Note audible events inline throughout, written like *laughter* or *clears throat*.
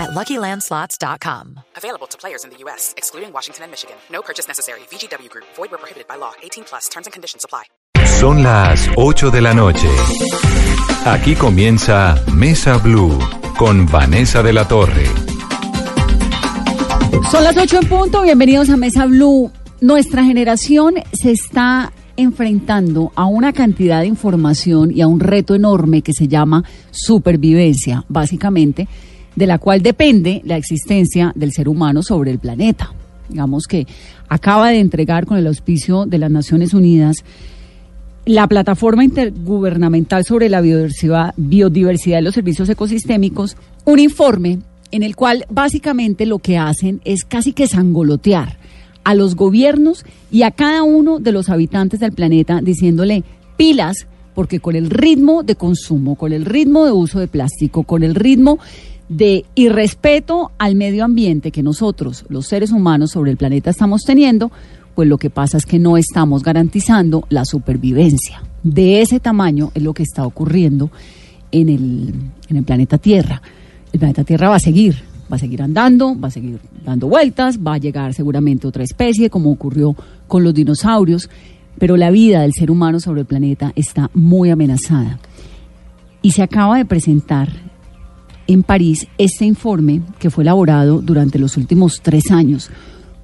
at LuckyLandSlots.com. Available to players in the U.S., excluding Washington and Michigan. No purchase necessary. VGW Group. Void where prohibited by law. 18 plus. Terms and conditions apply. Son las 8 de la noche. Aquí comienza Mesa Blue con Vanessa de la Torre. Son las 8 en punto, bienvenidos a Mesa Blue. Nuestra generación se está enfrentando a una cantidad de información y a un reto enorme que se llama supervivencia, básicamente, de la cual depende la existencia del ser humano sobre el planeta. Digamos que acaba de entregar con el auspicio de las Naciones Unidas la plataforma intergubernamental sobre la biodiversidad, biodiversidad de los servicios ecosistémicos un informe en el cual básicamente lo que hacen es casi que sangolotear a los gobiernos y a cada uno de los habitantes del planeta diciéndole pilas, porque con el ritmo de consumo, con el ritmo de uso de plástico, con el ritmo de irrespeto al medio ambiente que nosotros, los seres humanos sobre el planeta estamos teniendo, pues lo que pasa es que no estamos garantizando la supervivencia. De ese tamaño es lo que está ocurriendo en el, en el planeta Tierra el planeta Tierra va a seguir, va a seguir andando, va a seguir dando vueltas, va a llegar seguramente otra especie, como ocurrió con los dinosaurios, pero la vida del ser humano sobre el planeta está muy amenazada. Y se acaba de presentar en París este informe que fue elaborado durante los últimos tres años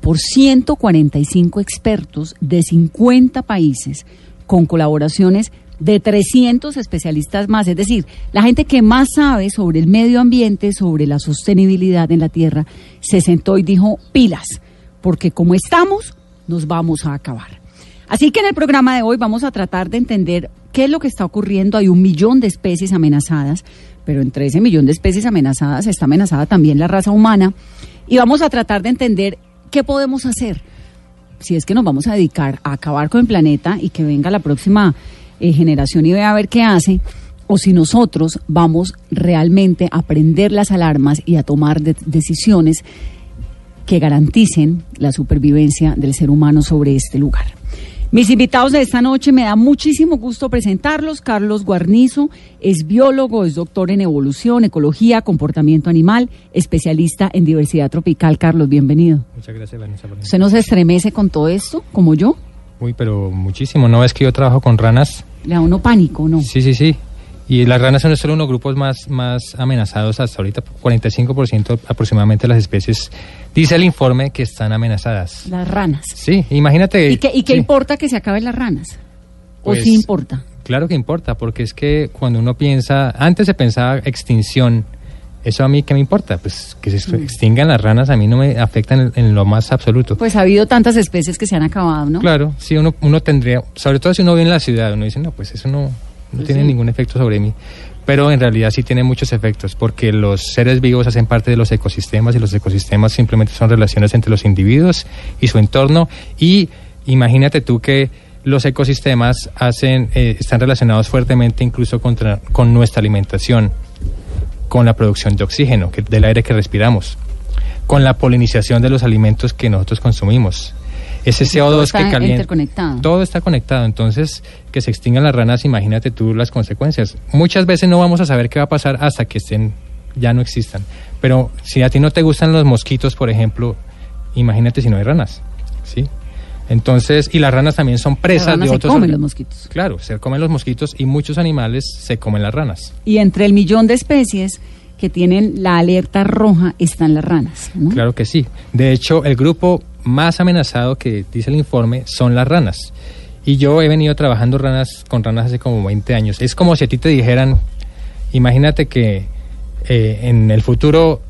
por 145 expertos de 50 países con colaboraciones de 300 especialistas más, es decir, la gente que más sabe sobre el medio ambiente, sobre la sostenibilidad en la Tierra, se sentó y dijo pilas, porque como estamos, nos vamos a acabar. Así que en el programa de hoy vamos a tratar de entender qué es lo que está ocurriendo. Hay un millón de especies amenazadas, pero entre ese millón de especies amenazadas está amenazada también la raza humana. Y vamos a tratar de entender qué podemos hacer si es que nos vamos a dedicar a acabar con el planeta y que venga la próxima eh, generación y ve a ver qué hace, o si nosotros vamos realmente a prender las alarmas y a tomar decisiones que garanticen la supervivencia del ser humano sobre este lugar. Mis invitados de esta noche me da muchísimo gusto presentarlos. Carlos Guarnizo es biólogo, es doctor en evolución, ecología, comportamiento animal, especialista en diversidad tropical. Carlos, bienvenido. Muchas gracias, Vanessa. ¿Usted no se estremece con todo esto, como yo? Uy, pero muchísimo. ¿No es que yo trabajo con ranas? Le da uno pánico, ¿no? Sí, sí, sí. Y las ranas son solo uno de los grupos más, más amenazados hasta ahorita. 45% aproximadamente de las especies, dice el informe, que están amenazadas. Las ranas. Sí, imagínate. ¿Y qué, y qué importa que se acaben las ranas? ¿O Pues, sí importa? Claro que importa, porque es que cuando uno piensa, antes se pensaba extinción, ¿eso a mí qué me importa? Pues que se extingan las ranas a mí no me afectan en, en lo más absoluto. Pues ha habido tantas especies que se han acabado, ¿no? Claro, sí, uno, uno tendría, sobre todo si uno vive en la ciudad, uno dice, no, pues eso no, no tiene sí. ningún efecto sobre mí. Pero en realidad sí tiene muchos efectos, porque los seres vivos hacen parte de los ecosistemas y los ecosistemas simplemente son relaciones entre los individuos y su entorno. Y imagínate tú que los ecosistemas hacen, eh, están relacionados fuertemente incluso contra, con nuestra alimentación, con la producción de oxígeno, que, del aire que respiramos, con la polinización de los alimentos que nosotros consumimos. Ese Todo CO2 está que calienta. interconectado. Todo está conectado. Entonces, que se extingan las ranas, imagínate tú las consecuencias. Muchas veces no vamos a saber qué va a pasar hasta que estén, ya no existan. Pero si a ti no te gustan los mosquitos, por ejemplo, imagínate si no hay ranas. ¿Sí? Entonces, y las ranas también son Las presas ranas de se otros. comen orga- los mosquitos. Claro, se comen los mosquitos y muchos animales se comen las ranas. Y entre el millón de especies que tienen la alerta roja están las ranas, ¿no? Claro que sí. De hecho, el grupo más amenazado que dice el informe son las ranas. Y yo he venido trabajando ranas con ranas hace como 20 años. Es como si a ti te dijeran, imagínate que eh, en el futuro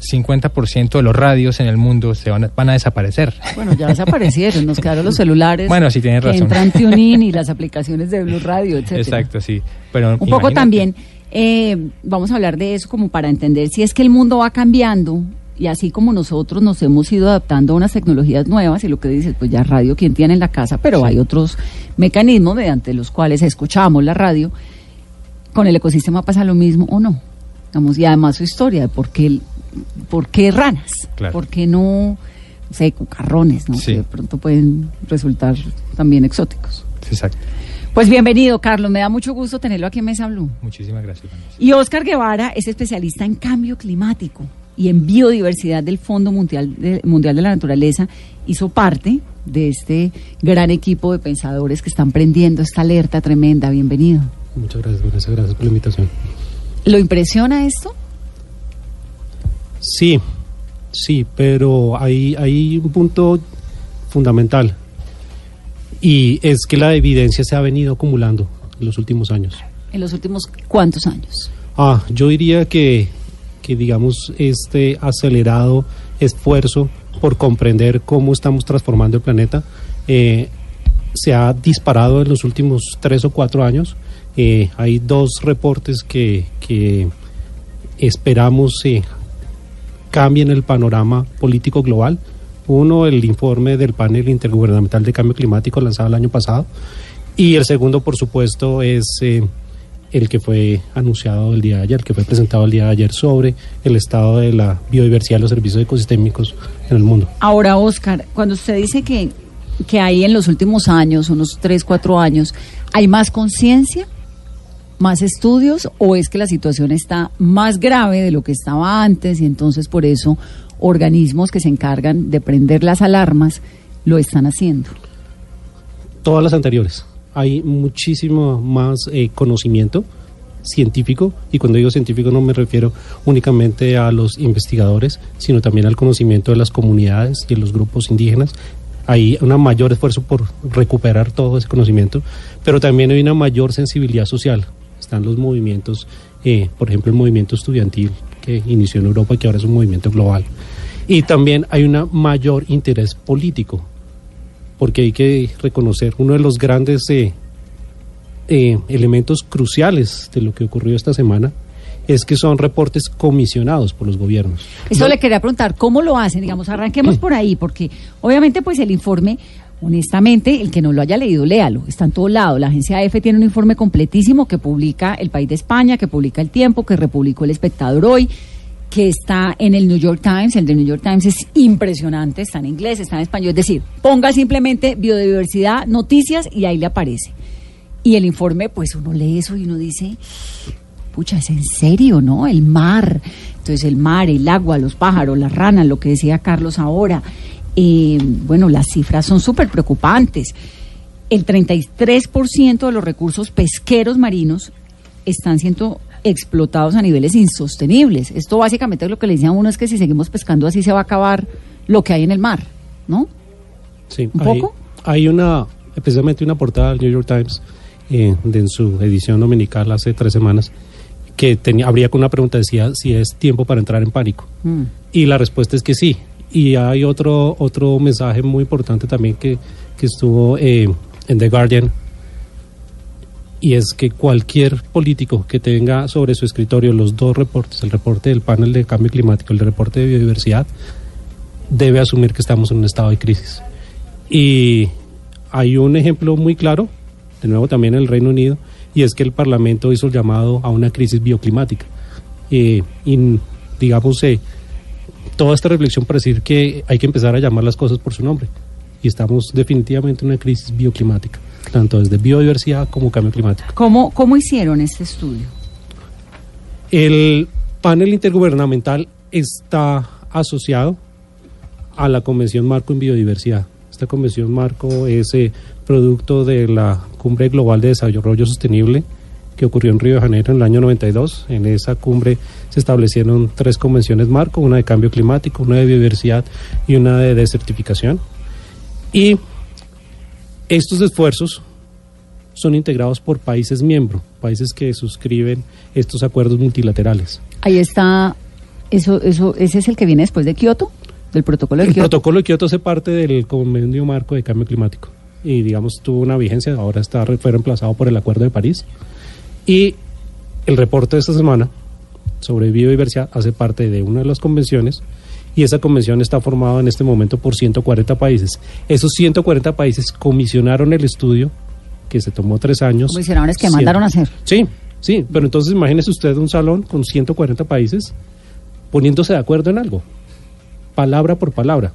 50% de los radios en el mundo se van a, van a desaparecer. Bueno, ya desaparecieron, nos quedaron los celulares. Bueno, sí tienes que razón. Entran TuneIn y las *laughs* aplicaciones de Blue Radio, etcétera. Exacto, sí. Pero Un poco también, eh, vamos a hablar de eso como para entender si es que el mundo va cambiando y así como nosotros nos hemos ido adaptando a unas tecnologías nuevas y lo que dices, pues ya radio quien tiene en la casa, pero hay otros mecanismos mediante los cuales escuchamos la radio, con el ecosistema pasa lo mismo o no. Vamos, y además su historia de por qué, por qué ranas, Claro. por qué no, no sé, cucarrones, ¿no? Sí. que de pronto pueden resultar también exóticos. Exacto. Pues bienvenido, Carlos. Me da mucho gusto tenerlo aquí en Mesa Blue. Muchísimas gracias. Vanessa. Y Oscar Guevara es especialista en cambio climático y en biodiversidad del Fondo Mundial de, Mundial de la Naturaleza. Hizo parte de este gran equipo de pensadores que están prendiendo esta alerta tremenda. Bienvenido. Muchas gracias, Vanessa. Gracias por la invitación. ¿Lo impresiona esto? Sí, sí, pero hay, hay un punto fundamental y es que la evidencia se ha venido acumulando en los últimos años. En los últimos cuántos años. Ah, yo diría que, que digamos, este acelerado esfuerzo por comprender cómo estamos transformando el planeta eh, se ha disparado en los últimos tres o cuatro años. Eh, hay dos reportes que, que esperamos eh, cambien el panorama político global. Uno, el informe del panel intergubernamental de cambio climático lanzado el año pasado. Y el segundo, por supuesto, es eh, el que fue anunciado el día de ayer, que fue presentado el día de ayer sobre el estado de la biodiversidad y los servicios ecosistémicos en el mundo. Ahora, Oscar, cuando usted dice que, que hay en los últimos años, unos tres, cuatro años, ¿hay más conciencia? ¿Más estudios? ¿O es que la situación está más grave de lo que estaba antes y entonces por eso organismos que se encargan de prender las alarmas lo están haciendo? Todas las anteriores. Hay muchísimo más eh, conocimiento científico, y cuando digo científico no me refiero únicamente a los investigadores, sino también al conocimiento de las comunidades y de los grupos indígenas. Hay un mayor esfuerzo por recuperar todo ese conocimiento, pero también hay una mayor sensibilidad social. Están los movimientos, eh, por ejemplo, el movimiento estudiantil que inició en Europa que ahora es un movimiento global. Y también hay un mayor interés político, porque hay que reconocer uno de los grandes eh, eh, elementos cruciales de lo que ocurrió esta semana es que son reportes comisionados por los gobiernos. Eso No- le quería preguntar, ¿cómo lo hacen? Digamos, arranquemos por ahí, porque obviamente pues el informe, honestamente, el que no lo haya leído, léalo, está en todo lado. La agencia EFE tiene un informe completísimo que publica El País de España, que publica El Tiempo, que republicó El Espectador hoy, que está en el New York Times. El de New York Times es impresionante, está en inglés, está en español. Es decir, ponga simplemente biodiversidad, noticias y ahí le aparece. Y el informe, pues uno lee eso y uno dice, pucha, es en serio, ¿no? El mar. Entonces el mar, el agua, los pájaros, las ranas, lo que decía Carlos ahora. Eh, bueno, las cifras son súper preocupantes. El 33% de los recursos pesqueros marinos están siendo explotados a niveles insostenibles. Esto básicamente lo que le decía a uno es que si seguimos pescando así se va a acabar lo que hay en el mar, ¿no? Sí, ¿Un hay, poco? hay una, especialmente una portada del New York Times eh, de en su edición dominical hace tres semanas que tenía, abría con una pregunta, decía si es tiempo para entrar en pánico. Mm. Y la respuesta es que sí. Y hay otro, otro mensaje muy importante también que, que estuvo eh, en The Guardian, y es que cualquier político que tenga sobre su escritorio los dos reportes, el reporte del panel de cambio climático, el reporte de biodiversidad, debe asumir que estamos en un estado de crisis. Y hay un ejemplo muy claro, de nuevo también en el Reino Unido, y es que el Parlamento hizo el llamado a una crisis bioclimática. Eh, y digamos, eh, toda esta reflexión para decir que hay que empezar a llamar las cosas por su nombre. Y estamos definitivamente en una crisis bioclimática, tanto desde biodiversidad como cambio climático. ¿Cómo, ¿Cómo hicieron este estudio? El panel intergubernamental está asociado a la Convención Marco en Biodiversidad. Esta Convención Marco es eh, producto de la Cumbre Global de Desarrollo Sostenible que ocurrió en Río de Janeiro en el año 92. En esa cumbre se establecieron tres convenciones marco, una de cambio climático, una de biodiversidad y una de desertificación. Y estos esfuerzos son integrados por países miembros, países que suscriben estos acuerdos multilaterales. Ahí está, eso, eso, ese es el que viene después de Kioto, del protocolo de El Kioto. protocolo de Kioto hace parte del convenio marco de cambio climático y digamos tuvo una vigencia, ahora está fue reemplazado por el Acuerdo de París. Y el reporte de esta semana sobre biodiversidad hace parte de una de las convenciones y esa convención está formada en este momento por 140 países. Esos 140 países comisionaron el estudio que se tomó tres años. Comisionaron que mandaron a hacer. Sí, sí, pero entonces imagínese usted un salón con 140 países poniéndose de acuerdo en algo, palabra por palabra,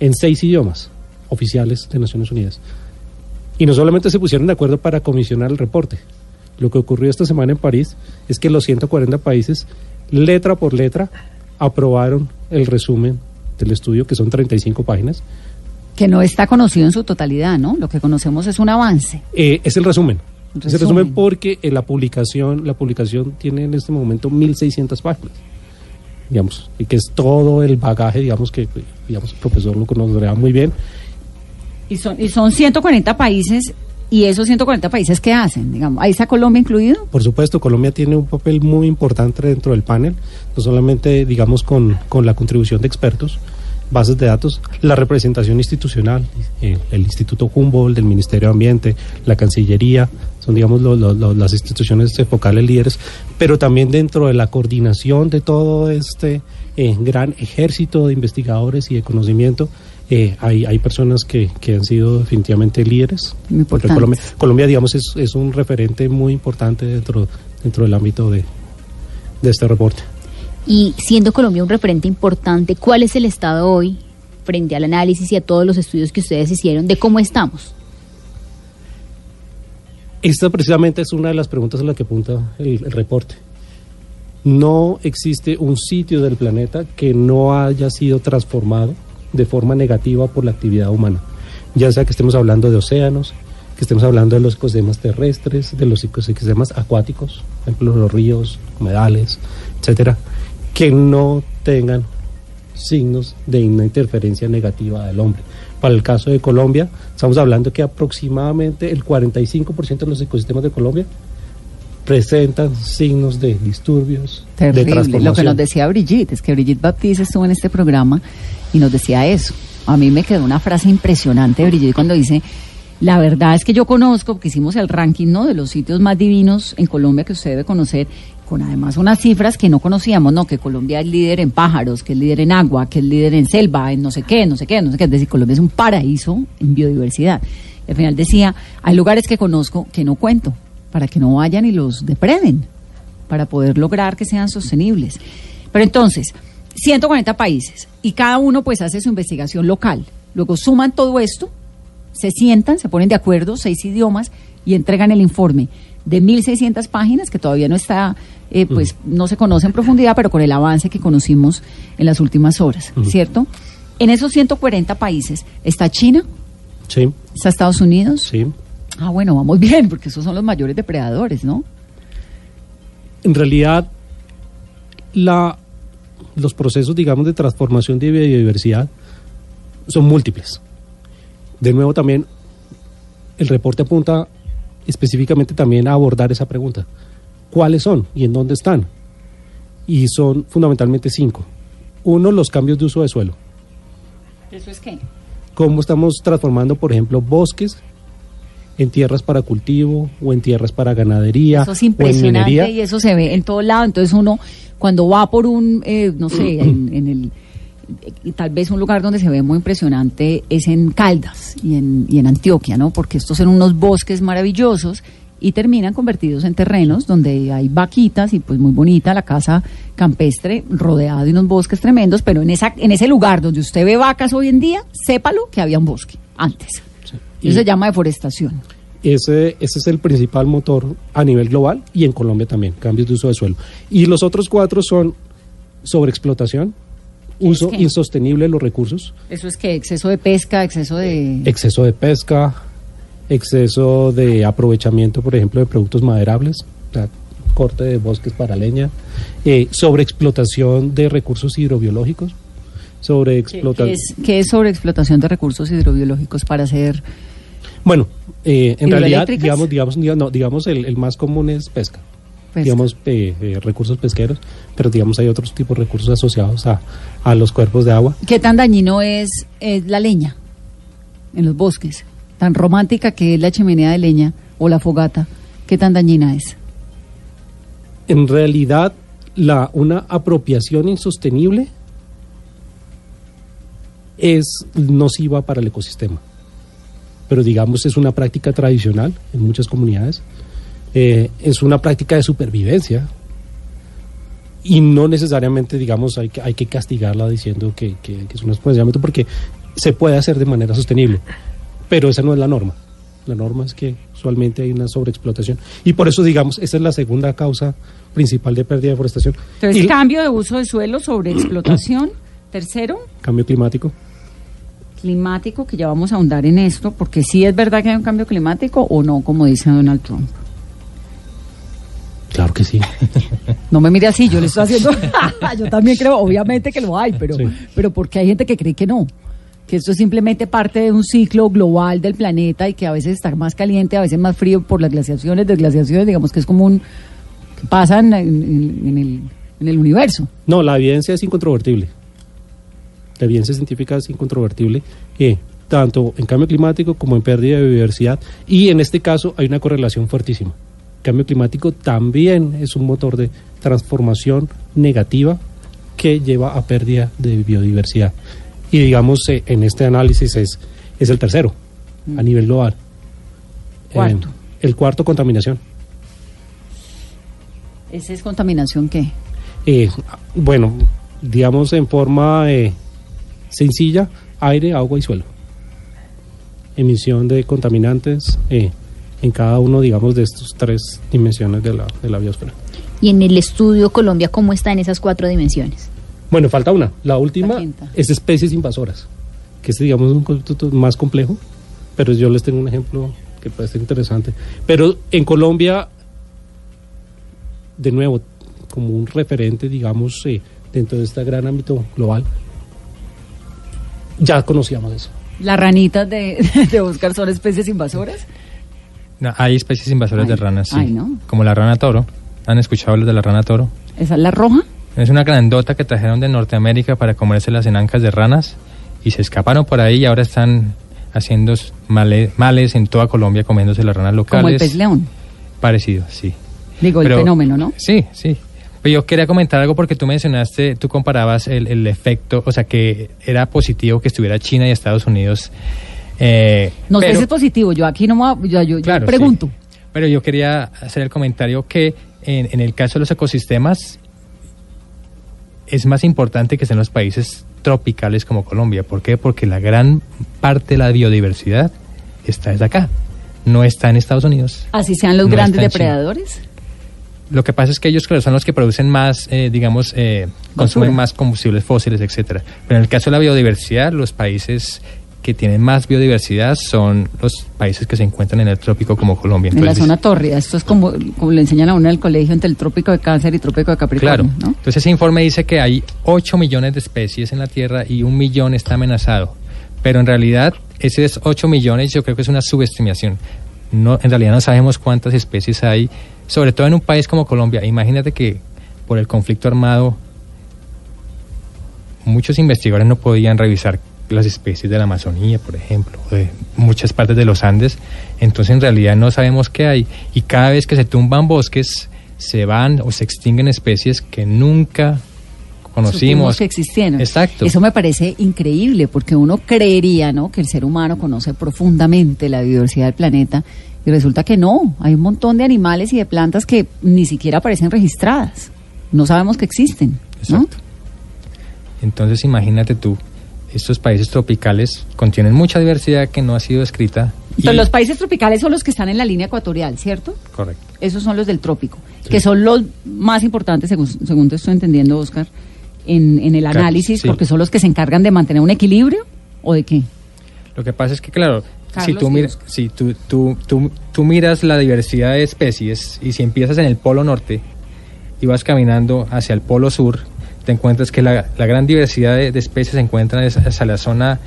en seis idiomas oficiales de Naciones Unidas. Y no solamente se pusieron de acuerdo para comisionar el reporte, lo que ocurrió esta semana en París es que los 140 países, letra por letra, aprobaron el resumen del estudio, que son 35 páginas. Que no está conocido en su totalidad, ¿no? Lo que conocemos es un avance. Eh, es el resumen. Es el Resumen. resumen porque eh, la publicación, la publicación tiene en este momento 1600 páginas. Digamos, y que es todo el bagaje, digamos que digamos el profesor lo conocerá muy bien. Y son, y son 140 países, y esos 140 países, ¿qué hacen? Digamos, ¿ahí está Colombia incluido? Por supuesto, Colombia tiene un papel muy importante dentro del panel, no solamente, digamos, con, con la contribución de expertos, bases de datos, la representación institucional, eh, el Instituto Humboldt, del Ministerio de Ambiente, la Cancillería, son, digamos, lo- las instituciones focales líderes, pero también dentro de la coordinación de todo este eh, gran ejército de investigadores y de conocimiento, eh, hay, hay personas que, que han sido definitivamente líderes. Colombia, Colombia, digamos, es, es un referente muy importante dentro, dentro del ámbito de, de este reporte. Y siendo Colombia un referente importante, ¿cuál es el estado hoy frente al análisis y a todos los estudios que ustedes hicieron de cómo estamos? Esta precisamente es una de las preguntas a las que apunta el, el reporte. No existe un sitio del planeta que no haya sido transformado de forma negativa por la actividad humana. Ya sea que estemos hablando de océanos, que estemos hablando de los ecosistemas terrestres, de los ecosistemas acuáticos, por ejemplo, los ríos, humedales, etcétera, que no tengan signos de una interferencia negativa del hombre. Para el caso de Colombia, estamos hablando que aproximadamente el 45% de los ecosistemas de Colombia presentan signos de disturbios, de Terrible. Lo que transformación. nos decía Brigitte, es que Brigitte Baptiste estuvo en este programa y nos decía eso. A mí me quedó una frase impresionante de Brigitte cuando dice, la verdad es que yo conozco, porque hicimos el ranking ¿no? de los sitios más divinos en Colombia que usted debe conocer, con además unas cifras que no conocíamos, ¿no? Que Colombia es líder en pájaros, que es líder en agua, que es líder en selva, en no sé qué, no sé qué, no sé qué. Es decir, Colombia es un paraíso en biodiversidad. Y al final decía, hay lugares que conozco que no cuento, para que no vayan y los depreden para poder lograr que sean sostenibles. Pero entonces, 140 países y cada uno pues hace su investigación local. Luego suman todo esto, se sientan, se ponen de acuerdo, seis idiomas y entregan el informe de 1.600 páginas que todavía no está, eh, pues no se conoce en profundidad, pero con el avance que conocimos en las últimas horas, ¿cierto? En esos 140 países está China, Sí, está Estados Unidos. sí. Ah, bueno, vamos *laughs* bien, porque esos son los mayores depredadores, ¿no? En realidad, la, los procesos, digamos, de transformación de biodiversidad son múltiples. De nuevo, también el reporte apunta específicamente también a abordar esa pregunta. ¿Cuáles son y en dónde están? Y son fundamentalmente cinco. Uno, los cambios de uso de suelo. ¿Eso es qué? Cómo estamos transformando, por ejemplo, bosques en tierras para cultivo o en tierras para ganadería Eso es o en impresionante y eso se ve en todo lado. Entonces uno, cuando va por un, eh, no sé, en, *clears throat* en el, y tal vez un lugar donde se ve muy impresionante es en Caldas y en, y en Antioquia, ¿no? Porque estos son unos bosques maravillosos y terminan convertidos en terrenos donde hay vaquitas y pues muy bonita la casa campestre rodeada de unos bosques tremendos, pero en esa en ese lugar donde usted ve vacas hoy en día, sépalo que había un bosque antes. Y- Eso se llama deforestación. Ese, ese es el principal motor a nivel global y en Colombia también, cambios de uso de suelo. Y los otros cuatro son sobreexplotación, uso insostenible de los recursos, Eso es que exceso de pesca, exceso de... exceso de pesca, exceso de aprovechamiento, por ejemplo, de productos maderables, o sea, corte de bosques para leña, eh, sobreexplotación de recursos hidrobiológicos, ¿Qué, sobreexplotación... qué es, qué es sobreexplotación de recursos hidrobiológicos para hacer... Bueno, eh, en realidad, digamos, digamos, digamos, no, digamos el, el más común es pesca. pesca? digamos, eh, eh, recursos pesqueros, pero digamos hay otros tipos de recursos asociados a, a los cuerpos de agua. ¿Qué tan dañino es, es la leña en los bosques? Tan romántica que es la chimenea de leña o la fogata, ¿qué tan dañina es? En realidad, la, una apropiación insostenible es nociva para el ecosistema. Pero digamos es una práctica tradicional en muchas comunidades, eh, es una práctica de supervivencia y no necesariamente digamos hay que, hay que castigarla diciendo que, que, que es un exponenciamiento porque se puede hacer de manera sostenible, pero esa no es la norma. La norma es que usualmente hay una sobreexplotación y por eso digamos esa es la segunda causa principal de pérdida de deforestación. Entonces, y cambio de uso de suelo sobre explotación. *clears throat* Tercero, cambio climático. Climático, que ya vamos a ahondar en esto, porque sí es verdad que hay un cambio climático o no, como dice Donald Trump. Claro que sí. *laughs* No me mire así, yo le estoy haciendo. *laughs* *laughs* yo también creo, obviamente que lo hay, pero, Sí. pero porque hay gente que cree que no. Que esto es simplemente parte de un ciclo global del planeta y que a veces está más caliente, a veces más frío por las glaciaciones, desglaciaciones, digamos que es como un. que pasan en, en- en el, en el universo. No, la evidencia es incontrovertible. La evidencia científica es incontrovertible, eh, tanto en cambio climático como en pérdida de biodiversidad. Y en este caso hay una correlación fuertísima. cambio climático también es un motor de transformación negativa que lleva a pérdida de biodiversidad. Y digamos, eh, en este análisis es, es el tercero a nivel global. Cuarto. Eh, el cuarto, contaminación. ¿Esa es contaminación qué? Eh, bueno, digamos en forma eh, sencilla, aire, agua y suelo. Emisión de contaminantes eh, en cada uno, digamos, de estas tres dimensiones de la, de la biosfera. Y en el estudio Colombia, ¿cómo está en esas cuatro dimensiones? Bueno, falta una. La última La es especies invasoras, que es, digamos, un concepto más complejo, pero yo les tengo un ejemplo que puede ser interesante. Pero en Colombia, de nuevo, como un referente, digamos, eh, dentro de este gran ámbito global, ya conocíamos eso. ¿Las ranitas de, *laughs* de Oscar son especies invasoras? No, hay especies invasoras Ay, de ranas, sí. ay, ¿no? Como la rana toro. ¿Han escuchado hablar de la rana toro? ¿Esa es la roja? Es una grandota que trajeron de Norteamérica para comerse las enancas de ranas y se escaparon por ahí y ahora están haciendo male- males en toda Colombia comiéndose las ranas locales. Como el pez león. Parecido, sí. Digo, el fenómeno, ¿no? Sí, sí. Pero yo quería comentar algo porque tú mencionaste, tú comparabas el, el efecto, o sea, que era positivo que estuviera China y Estados Unidos. eh, No sé pero- si es positivo, yo aquí no me voy a- yo, yo- yo Claro, pregunto. sí. Pero yo quería hacer el comentario que en, en el caso de los ecosistemas es más importante que estén los países tropicales como Colombia. ¿Por qué? Porque la gran parte de la biodiversidad está desde acá, no está en Estados Unidos. Así sean los No grandes depredadores. Lo que pasa es que ellos claro, son los que producen más, eh, digamos, eh, consumen más combustibles fósiles, etcétera. Pero en el caso de la biodiversidad, los países que tienen más biodiversidad son los países que se encuentran en el trópico como Colombia. En la zona tórrida. Esto es como, como le enseñan a uno en el colegio entre el trópico de cáncer y trópico de Capricornio, Claro. ¿no? Entonces ese informe dice que hay 8 millones de especies en la Tierra y un millón está amenazado. Pero en realidad, ese es 8 millones, yo creo que es una subestimación. No, en realidad no sabemos cuántas especies hay, sobre todo en un país como Colombia. Imagínate que por el conflicto armado, muchos investigadores no podían revisar las especies de la Amazonía, por ejemplo, o de muchas partes de los Andes. Entonces en realidad no sabemos qué hay. Y cada vez que se tumban bosques, se van o se extinguen especies que nunca Supimos conocimos. que existieron. Exacto. Eso me parece increíble porque uno creería, ¿no? Que el ser humano conoce profundamente la biodiversidad del planeta y resulta que no. Hay un montón de animales y de plantas que ni siquiera aparecen registradas. No sabemos que existen, ¿no? Exacto. Entonces imagínate tú, estos países tropicales contienen mucha diversidad que no ha sido escrita. y- Entonces, los países tropicales son los que están en la línea ecuatorial, ¿cierto? Correcto. Esos son los del trópico, que son los más importantes, según, según te estoy entendiendo, Oscar, en, en el Claro, análisis, sí. porque son los que se encargan de mantener un equilibrio o de qué. Lo que pasa es que, claro, si, tú, miras, Oscar. si tú, tú, tú, tú miras la diversidad de especies y si empiezas en el polo norte y vas caminando hacia el polo sur, te encuentras que la, la gran diversidad de, de especies se encuentra hacia la zona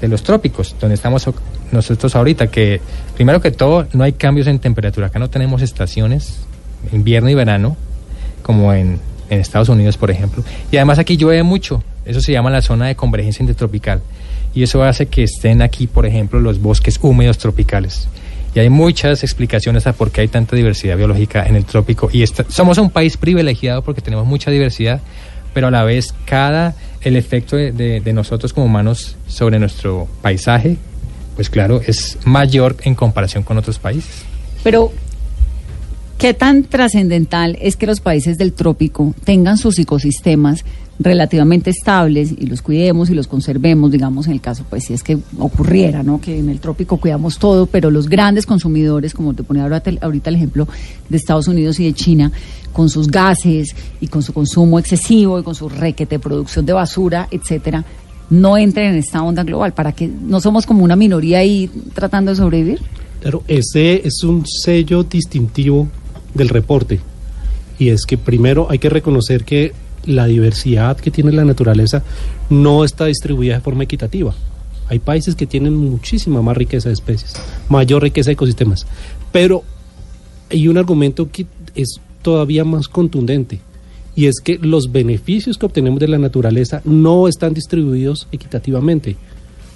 de los trópicos, donde estamos nosotros ahorita, que primero que todo no hay cambios en temperatura, acá no tenemos estaciones, invierno y verano, como en, en Estados Unidos, por ejemplo. Y además aquí llueve mucho, eso se llama la zona de convergencia intertropical. Y eso hace que estén aquí, por ejemplo, los bosques húmedos tropicales. Y hay muchas explicaciones a por qué hay tanta diversidad biológica en el trópico. Y esta- somos un país privilegiado porque tenemos mucha diversidad, pero a la vez cada el efecto de, de- de nosotros como humanos sobre nuestro paisaje, pues claro, es mayor en comparación con otros países. Pero, ¿qué tan trascendental es que los países del trópico tengan sus ecosistemas relativamente estables y los cuidemos y los conservemos, digamos, en el caso, pues si es que ocurriera, ¿no? Que en el trópico cuidamos todo, pero los grandes consumidores, como te ponía ahorita, el ejemplo de Estados Unidos y de China, con sus gases y con su consumo excesivo y con su requete producción de basura, etcétera, no entren en esta onda global, para que no somos como una minoría ahí tratando de sobrevivir. Claro, ese es un sello distintivo del reporte. Y es que primero hay que reconocer que la diversidad que tiene la naturaleza no está distribuida de forma equitativa. Hay países que tienen muchísima más riqueza de especies, mayor riqueza de ecosistemas. Pero hay un argumento que es todavía más contundente. Y es que los beneficios que obtenemos de la naturaleza no están distribuidos equitativamente.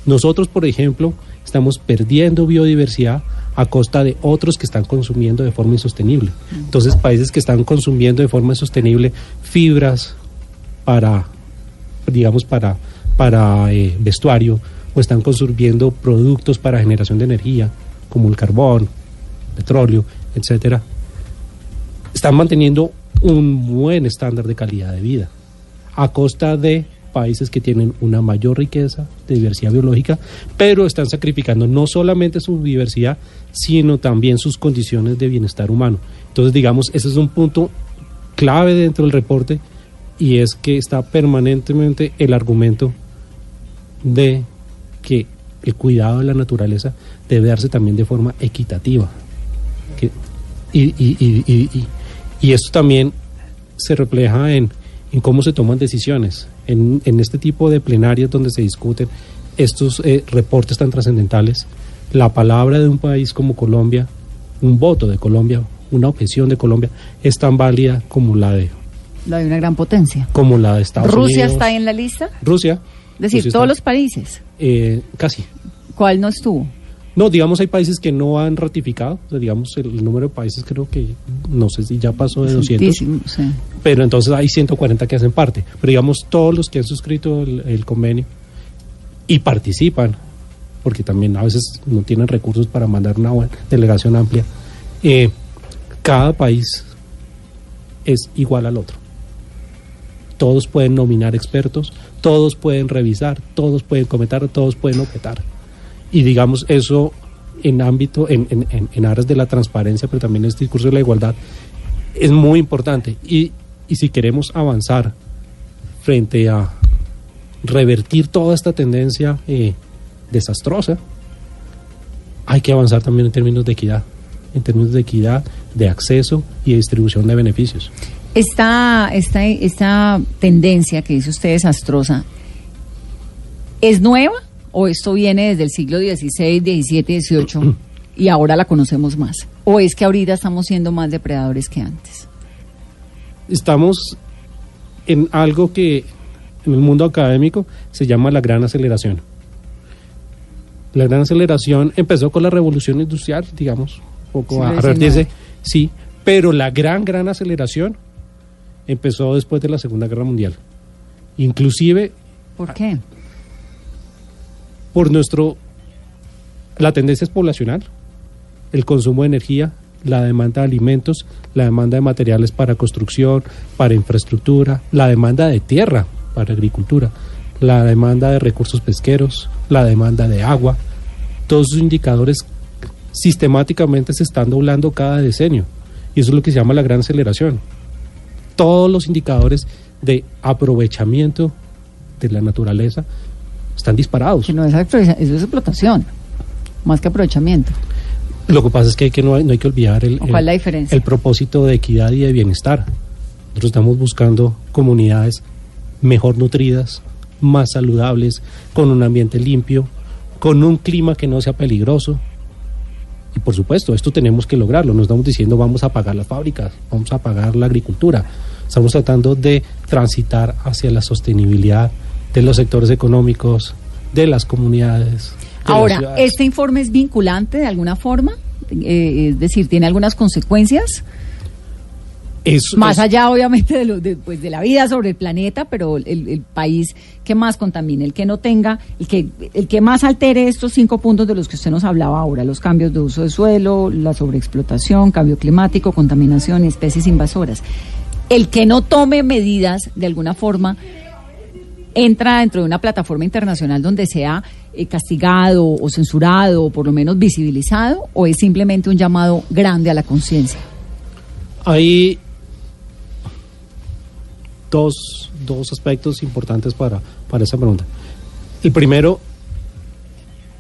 Nosotros, por ejemplo, estamos perdiendo biodiversidad a costa de otros que están consumiendo de forma insostenible. Entonces, países que están consumiendo de forma insostenible fibras para, digamos, para, para eh, vestuario o están consumiendo productos para generación de energía, como el carbón, petróleo, etcétera, están manteniendo un buen estándar de calidad de vida a costa de países que tienen una mayor riqueza de diversidad biológica, pero están sacrificando no solamente su diversidad, sino también sus condiciones de bienestar humano. Entonces, digamos, ese es un punto clave dentro del reporte y es que está permanentemente el argumento de que el cuidado de la naturaleza debe darse también de forma equitativa. Que- y, y, y, y, esto también se refleja en cómo se toman decisiones. En, en este tipo de plenarias donde se discuten estos eh, reportes tan trascendentales, la palabra de un país como Colombia, un voto de Colombia, una objeción de Colombia, es tan válida como la de, La de una gran potencia. como la de Estados ¿Rusia Unidos. está ahí en la lista? Rusia. Es decir, Rusia todos está- los países. eh, casi. ¿Cuál no estuvo? No, digamos, hay países que no han ratificado. O sea, digamos, el, el número de países creo que, no sé si ya pasó de 200. Altísimo, sí. pero entonces hay 140 que hacen parte. Pero digamos, todos los que han suscrito el, el convenio y participan, porque también a veces no tienen recursos para mandar una delegación amplia, eh, cada país es igual al otro. Todos pueden nominar expertos, todos pueden revisar, todos pueden comentar, todos pueden objetar. Y digamos, eso en ámbito, en, en, en, aras de la transparencia, pero también en este discurso de la igualdad, es muy importante. Y, y si queremos avanzar frente a revertir toda esta tendencia eh, desastrosa, hay que avanzar también en términos de equidad, en términos de equidad, de acceso y de distribución de beneficios. Esta, esta, esta tendencia que dice usted desastrosa, ¿es nueva o esto viene desde el siglo XVI, XVII, XVIII y ahora la conocemos más? ¿O es que ahorita estamos siendo más depredadores que antes? Estamos en algo que en el mundo académico se llama la gran aceleración. La gran aceleración empezó con la revolución industrial, digamos, un poco a revertirse, sí, pero la gran, gran aceleración empezó después de la Segunda Guerra Mundial. Inclusive ¿Por qué? Por nuestro la tendencia es poblacional, el consumo de energía, la demanda de alimentos, la demanda de materiales para construcción, para infraestructura, la demanda de tierra para agricultura, la demanda de recursos pesqueros, la demanda de agua. Todos esos indicadores sistemáticamente se están doblando cada decenio y eso es lo que se llama la gran aceleración. Todos los indicadores de aprovechamiento de la naturaleza están disparados. Que no es eso es explotación, más que aprovechamiento. Lo que pasa es que, hay que no, hay, no hay que olvidar el, ¿O cuál el- la diferencia? el propósito de equidad y de bienestar. Nosotros estamos buscando comunidades mejor nutridas, más saludables, con un ambiente limpio, con un clima que no sea peligroso. Y por supuesto, esto tenemos que lograrlo. No estamos diciendo vamos a pagar las fábricas, vamos a pagar la agricultura. Estamos tratando de transitar hacia la sostenibilidad de los sectores económicos, de las comunidades. de Ahora. ¿este informe es vinculante de alguna forma? Eh, es decir, ¿tiene algunas consecuencias? Eso Más es- allá, obviamente, de, lo, de, pues, de la vida sobre el planeta, pero el, el país que más contamine, el que no tenga, el que, el que más altere estos cinco puntos de los que usted nos hablaba ahora, los cambios de uso de suelo, la sobreexplotación, cambio climático, contaminación y especies invasoras. El que no tome medidas, de alguna forma, entra dentro de una plataforma internacional donde sea eh, castigado o censurado o por lo menos visibilizado, o es simplemente un llamado grande a la conciencia. Hay dos, dos aspectos importantes para, para esa pregunta. El primero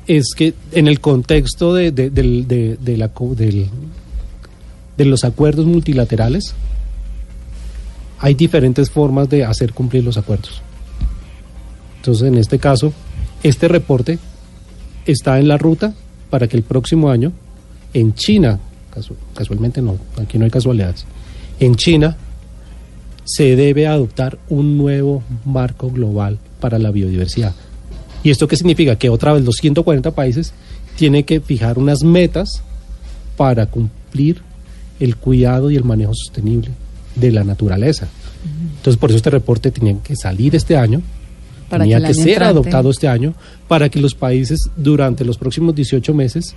es que en el contexto de, de- de- de los acuerdos multilaterales, hay diferentes formas de hacer cumplir los acuerdos. Entonces, en este caso, este reporte está en la ruta para que el próximo año, en China, casu- casualmente no, aquí no hay casualidades, en China se debe adoptar un nuevo marco global para la biodiversidad. ¿Y esto qué significa? Que otra vez los 140 países tienen que fijar unas metas para cumplir el cuidado y el manejo sostenible de la naturaleza. Entonces, por eso este reporte tenía que salir este año, Para tenía que que, ser entrante- adoptado este año, para que los países durante los próximos 18 meses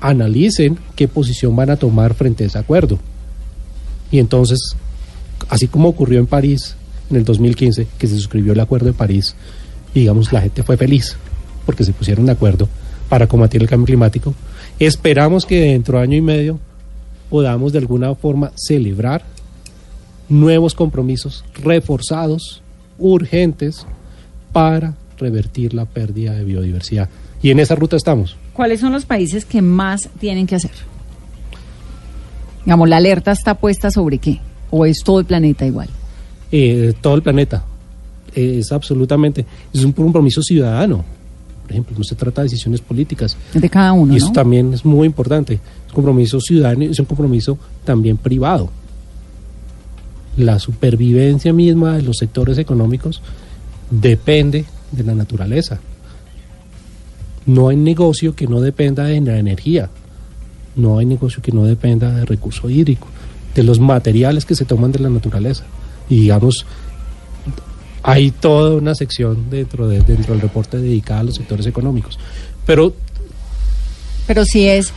analicen qué posición van a tomar frente a ese acuerdo. Y entonces, así como ocurrió en París en el 2015, que se suscribió el acuerdo de París, y digamos, la gente fue feliz porque se pusieron de acuerdo para combatir el cambio climático, esperamos que dentro de año y medio podamos de alguna forma celebrar nuevos compromisos reforzados, urgentes, para revertir la pérdida de biodiversidad. Y en esa ruta estamos. ¿Cuáles son los países que más tienen que hacer? Digamos, la alerta está puesta sobre qué? ¿O es todo el planeta igual? eh, todo el planeta. Eh, es absolutamente, es un compromiso ciudadano. Por ejemplo, no se trata de decisiones políticas. Es de cada uno, y eso ¿no? también es muy importante. Es un compromiso ciudadano y es un compromiso también privado. La supervivencia misma de los sectores económicos depende de la naturaleza. No hay negocio que no dependa de la energía. No hay negocio que no dependa de recurso hídrico, de los materiales que se toman de la naturaleza. Y digamos, hay toda una sección dentro, de, dentro del reporte dedicada a los sectores económicos. Pero Pero si es,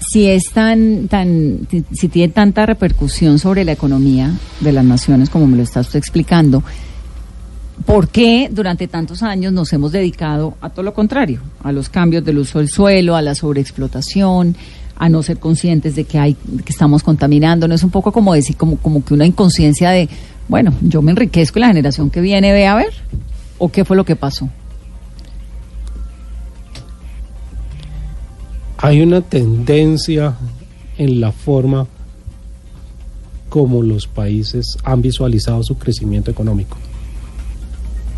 si es tan, tan, si tiene tanta repercusión sobre la economía de las naciones, como me lo está usted explicando, ¿por qué durante tantos años nos hemos dedicado a todo lo contrario? A los cambios del uso del suelo, a la sobreexplotación, a no ser conscientes de que hay, que estamos contaminando. No es un poco como decir, como, como que una inconsciencia de, bueno, yo me enriquezco y la generación que viene ve a ver. ¿O qué fue lo que pasó? hay una tendencia en la forma como los países han visualizado su crecimiento económico.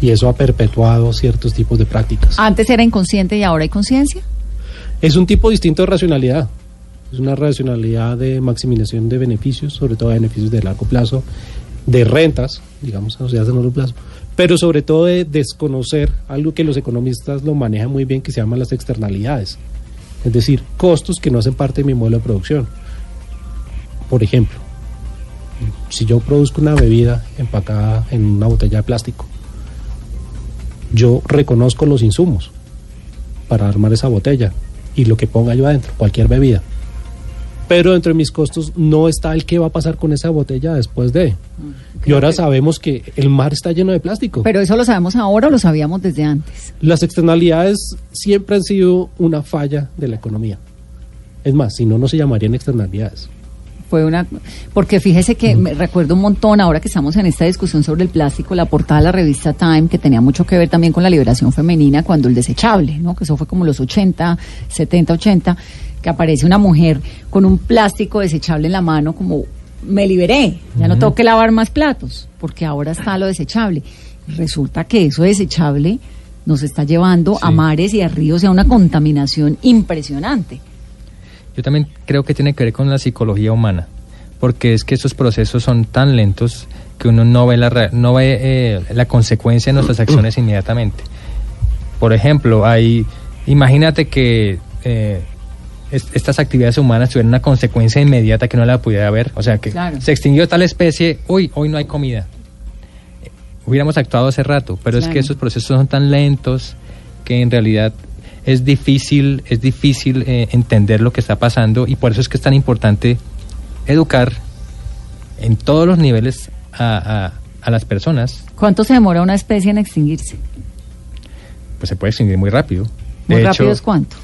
Y eso ha perpetuado ciertos tipos de prácticas. Antes era inconsciente y ahora hay conciencia. Es un tipo distinto de racionalidad. Es una racionalidad de maximización de beneficios, sobre todo de beneficios de largo plazo, de rentas, digamos, asociadas a largo plazo, pero sobre todo de desconocer algo que los economistas lo manejan muy bien, que se llaman las externalidades. Es decir, costos que no hacen parte de mi modelo de producción. Por ejemplo, si yo produzco una bebida empacada en una botella de plástico, yo reconozco los insumos para armar esa botella y lo que ponga yo adentro, cualquier bebida. Pero dentro de mis costos no está el qué va a pasar con esa botella después de. Y ahora sabemos que el mar está lleno de plástico. Pero eso lo sabemos ahora o lo sabíamos desde antes. Las externalidades siempre han sido una falla de la economía. Es más, si no, no se llamarían externalidades. Fue una porque fíjese que me recuerdo un montón ahora que estamos en esta discusión sobre el plástico, la portada de la revista Time que tenía mucho que ver también con la liberación femenina cuando el desechable, ¿no? Que eso fue como los 80, 70, 80, que aparece una mujer con un plástico desechable en la mano como me liberé, ya no tengo que lavar más platos, porque ahora está lo desechable. Resulta que eso desechable nos está llevando a mares y a ríos y a una contaminación impresionante. Yo también creo que tiene que ver con la psicología humana, porque es que estos procesos son tan lentos que uno no ve la, re- no ve eh, la consecuencia de nuestras acciones *clears throat* inmediatamente. Por ejemplo, hay, imagínate que eh, es- estas actividades humanas tuvieran una consecuencia inmediata que no la pudiera haber. O sea, que Claro. se extinguió tal especie, uy, hoy no hay comida. Hubiéramos actuado hace rato, pero es que esos procesos son tan lentos que en realidad es difícil, es difícil eh, entender lo que está pasando y por eso es que es tan importante educar en todos los niveles a, a- a las personas. ¿Cuánto se demora una especie en extinguirse? Pues se puede extinguir muy rápido. Muy De rápido hecho, es cuánto.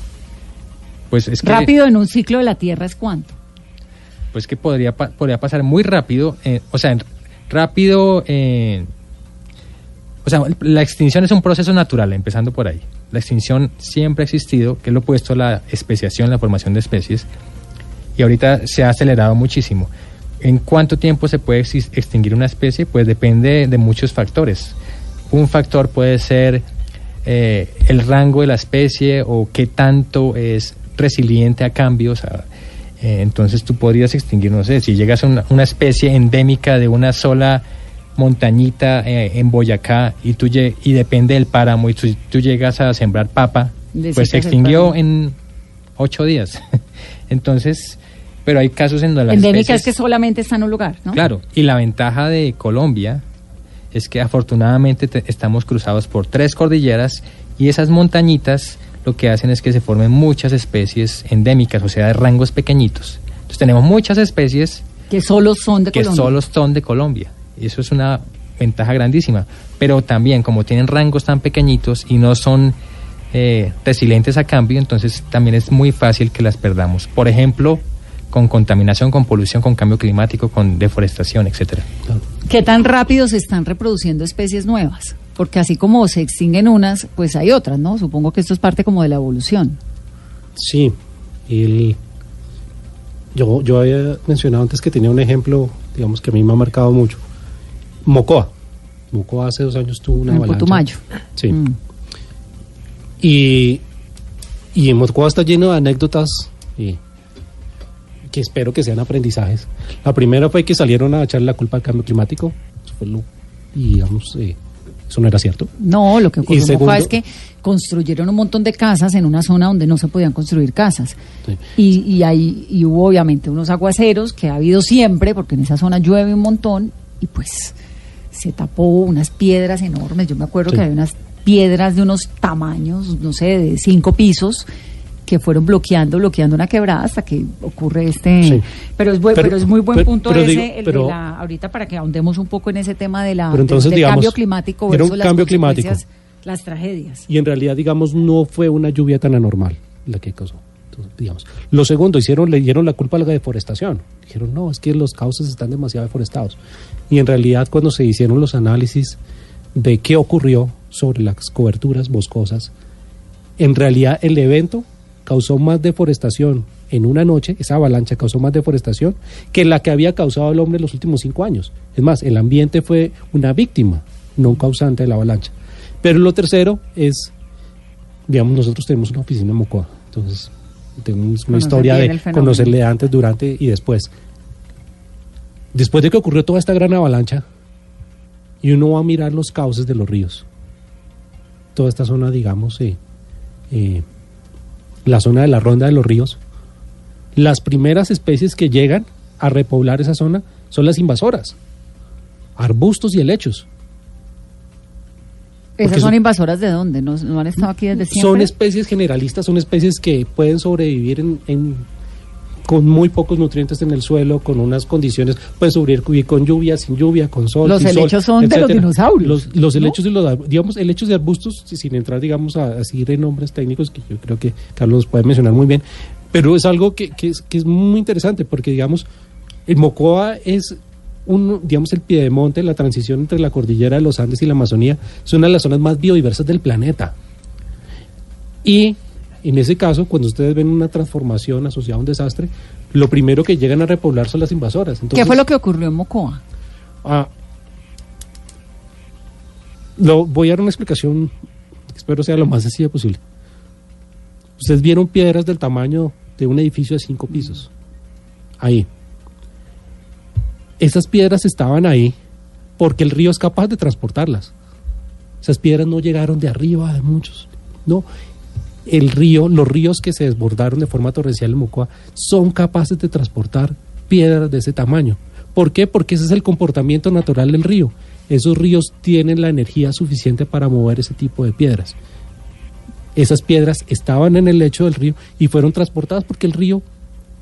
Pues es que, Rápido en un ciclo de la Tierra es cuánto. Pues que podría, podría pasar muy rápido. eh, o sea, en- rápido. eh, o sea, la extinción es un proceso natural, empezando por ahí. La extinción siempre ha existido, que es lo opuesto a la especiación, la formación de especies. Y ahorita se ha acelerado muchísimo. ¿En cuánto tiempo se puede extinguir una especie? Pues depende de muchos factores. Un factor puede ser eh, el rango de la especie o qué tanto es resiliente a cambios. eh, entonces tú podrías extinguir, no sé, si llegas a una, una especie endémica de una sola montañita eh, en Boyacá y, tú y depende del páramo y tú, tú llegas a sembrar papa, pues se extinguió en ocho días. *laughs* Entonces, pero hay casos en donde las Endémica es especies- que solamente está en un lugar, ¿no? Claro, y la ventaja de Colombia es que afortunadamente te- estamos cruzados por tres cordilleras y esas montañitas lo que hacen es que se formen muchas especies endémicas, o sea, de rangos pequeñitos. Entonces tenemos muchas especies Que solo son de que Colombia. solo son de Colombia. Y eso es una ventaja grandísima. Pero también, como tienen rangos tan pequeñitos y no son eh, resilientes a cambio, entonces también es muy fácil que las perdamos. Por ejemplo, con contaminación, con polución, con cambio climático, con deforestación, etcétera. ¿Qué tan rápido se están reproduciendo especies nuevas? Porque así como se extinguen unas, pues hay otras, ¿no? Supongo que esto es parte como de la evolución. Sí, el, yo, yo había mencionado antes que tenía un ejemplo, digamos que a mí me ha marcado mucho. Mocoa. Mocoa hace dos años tuvo una en avalancha. Putumayo. Sí. Mm. Y, y en Mocoa está lleno de anécdotas y que espero que sean aprendizajes. La primera fue que salieron a echarle la culpa al cambio climático. Eso fue lo, y digamos, eh, eso no era cierto. No, lo que ocurrió segundo- es que construyeron un montón de casas en una zona donde no se podían construir casas. Sí. Y, y, ahí, y hubo obviamente unos aguaceros que ha habido siempre, porque en esa zona llueve un montón, y pues se tapó unas piedras enormes. Yo me acuerdo Sí. que había unas piedras de unos tamaños, no sé, de cinco pisos que fueron bloqueando, bloqueando una quebrada hasta que ocurre este... Sí. Pero, es buen- Pero- pero es muy buen pero- punto ese, digo, el de la, ahorita para que ahondemos un poco en ese tema de la, Pero entonces, del digamos, cambio climático era un versus las cambio climático. consecuencias, las tragedias. Y en realidad, digamos, no fue una lluvia tan anormal la que causó. Entonces, digamos. Lo segundo, hicieron, le dieron la culpa a la deforestación. Dijeron, no, es que los cauces están demasiado deforestados. Y en realidad, cuando se hicieron los análisis de qué ocurrió sobre las coberturas boscosas, en realidad el evento causó más deforestación en una noche, esa avalancha causó más deforestación que la que había causado el hombre en los últimos cinco años. Es más, el ambiente fue una víctima, no un causante de la avalancha. Pero lo tercero es, digamos, nosotros tenemos una oficina en Mocoa, entonces tenemos una Conocer historia de conocerle antes, durante y después. Después de que ocurrió toda esta gran avalancha, y uno va a mirar los cauces de los ríos, toda esta zona, digamos, eh, eh, la zona de la ronda de los ríos, las primeras especies que llegan a repoblar esa zona son las invasoras, arbustos y helechos. ¿Esas son son- invasoras de dónde? ¿No, no han estado aquí desde siempre? Son especies generalistas, son especies que pueden sobrevivir en, en- con muy pocos nutrientes en el suelo, con unas condiciones, pueden sobrevivir con lluvia, sin lluvia, con sol. Los sin sol, helechos son de los dinosaurios, Los, los ¿no? helechos y los, digamos, helechos y arbustos, si- sin entrar, digamos, a, a seguir en nombres técnicos que yo creo que Carlos puede mencionar muy bien, pero es algo que, que es, que es muy interesante porque, digamos, el Mocoa es un, digamos, el piedemonte, la transición entre la cordillera de los Andes y la Amazonía, es una de las zonas más biodiversas del planeta. Y en ese caso, cuando ustedes ven una transformación asociada a un desastre, lo primero que llegan a repoblar son las invasoras. ¿Qué Entonces, fue lo que ocurrió en Mocoa? ah, lo, voy a dar una explicación que espero sea lo más sencilla posible. Ustedes vieron piedras del tamaño de un edificio de cinco pisos. Ahí. Esas piedras estaban ahí porque el río es capaz de transportarlas. Esas piedras no llegaron de arriba de muchos. No. El río, los ríos que se desbordaron de forma torrencial en Mocoa son capaces de transportar piedras de ese tamaño. ¿Por qué? Porque ese es el comportamiento natural del río. Esos ríos tienen la energía suficiente para mover ese tipo de piedras. Esas piedras estaban en el lecho del río y fueron transportadas porque el río,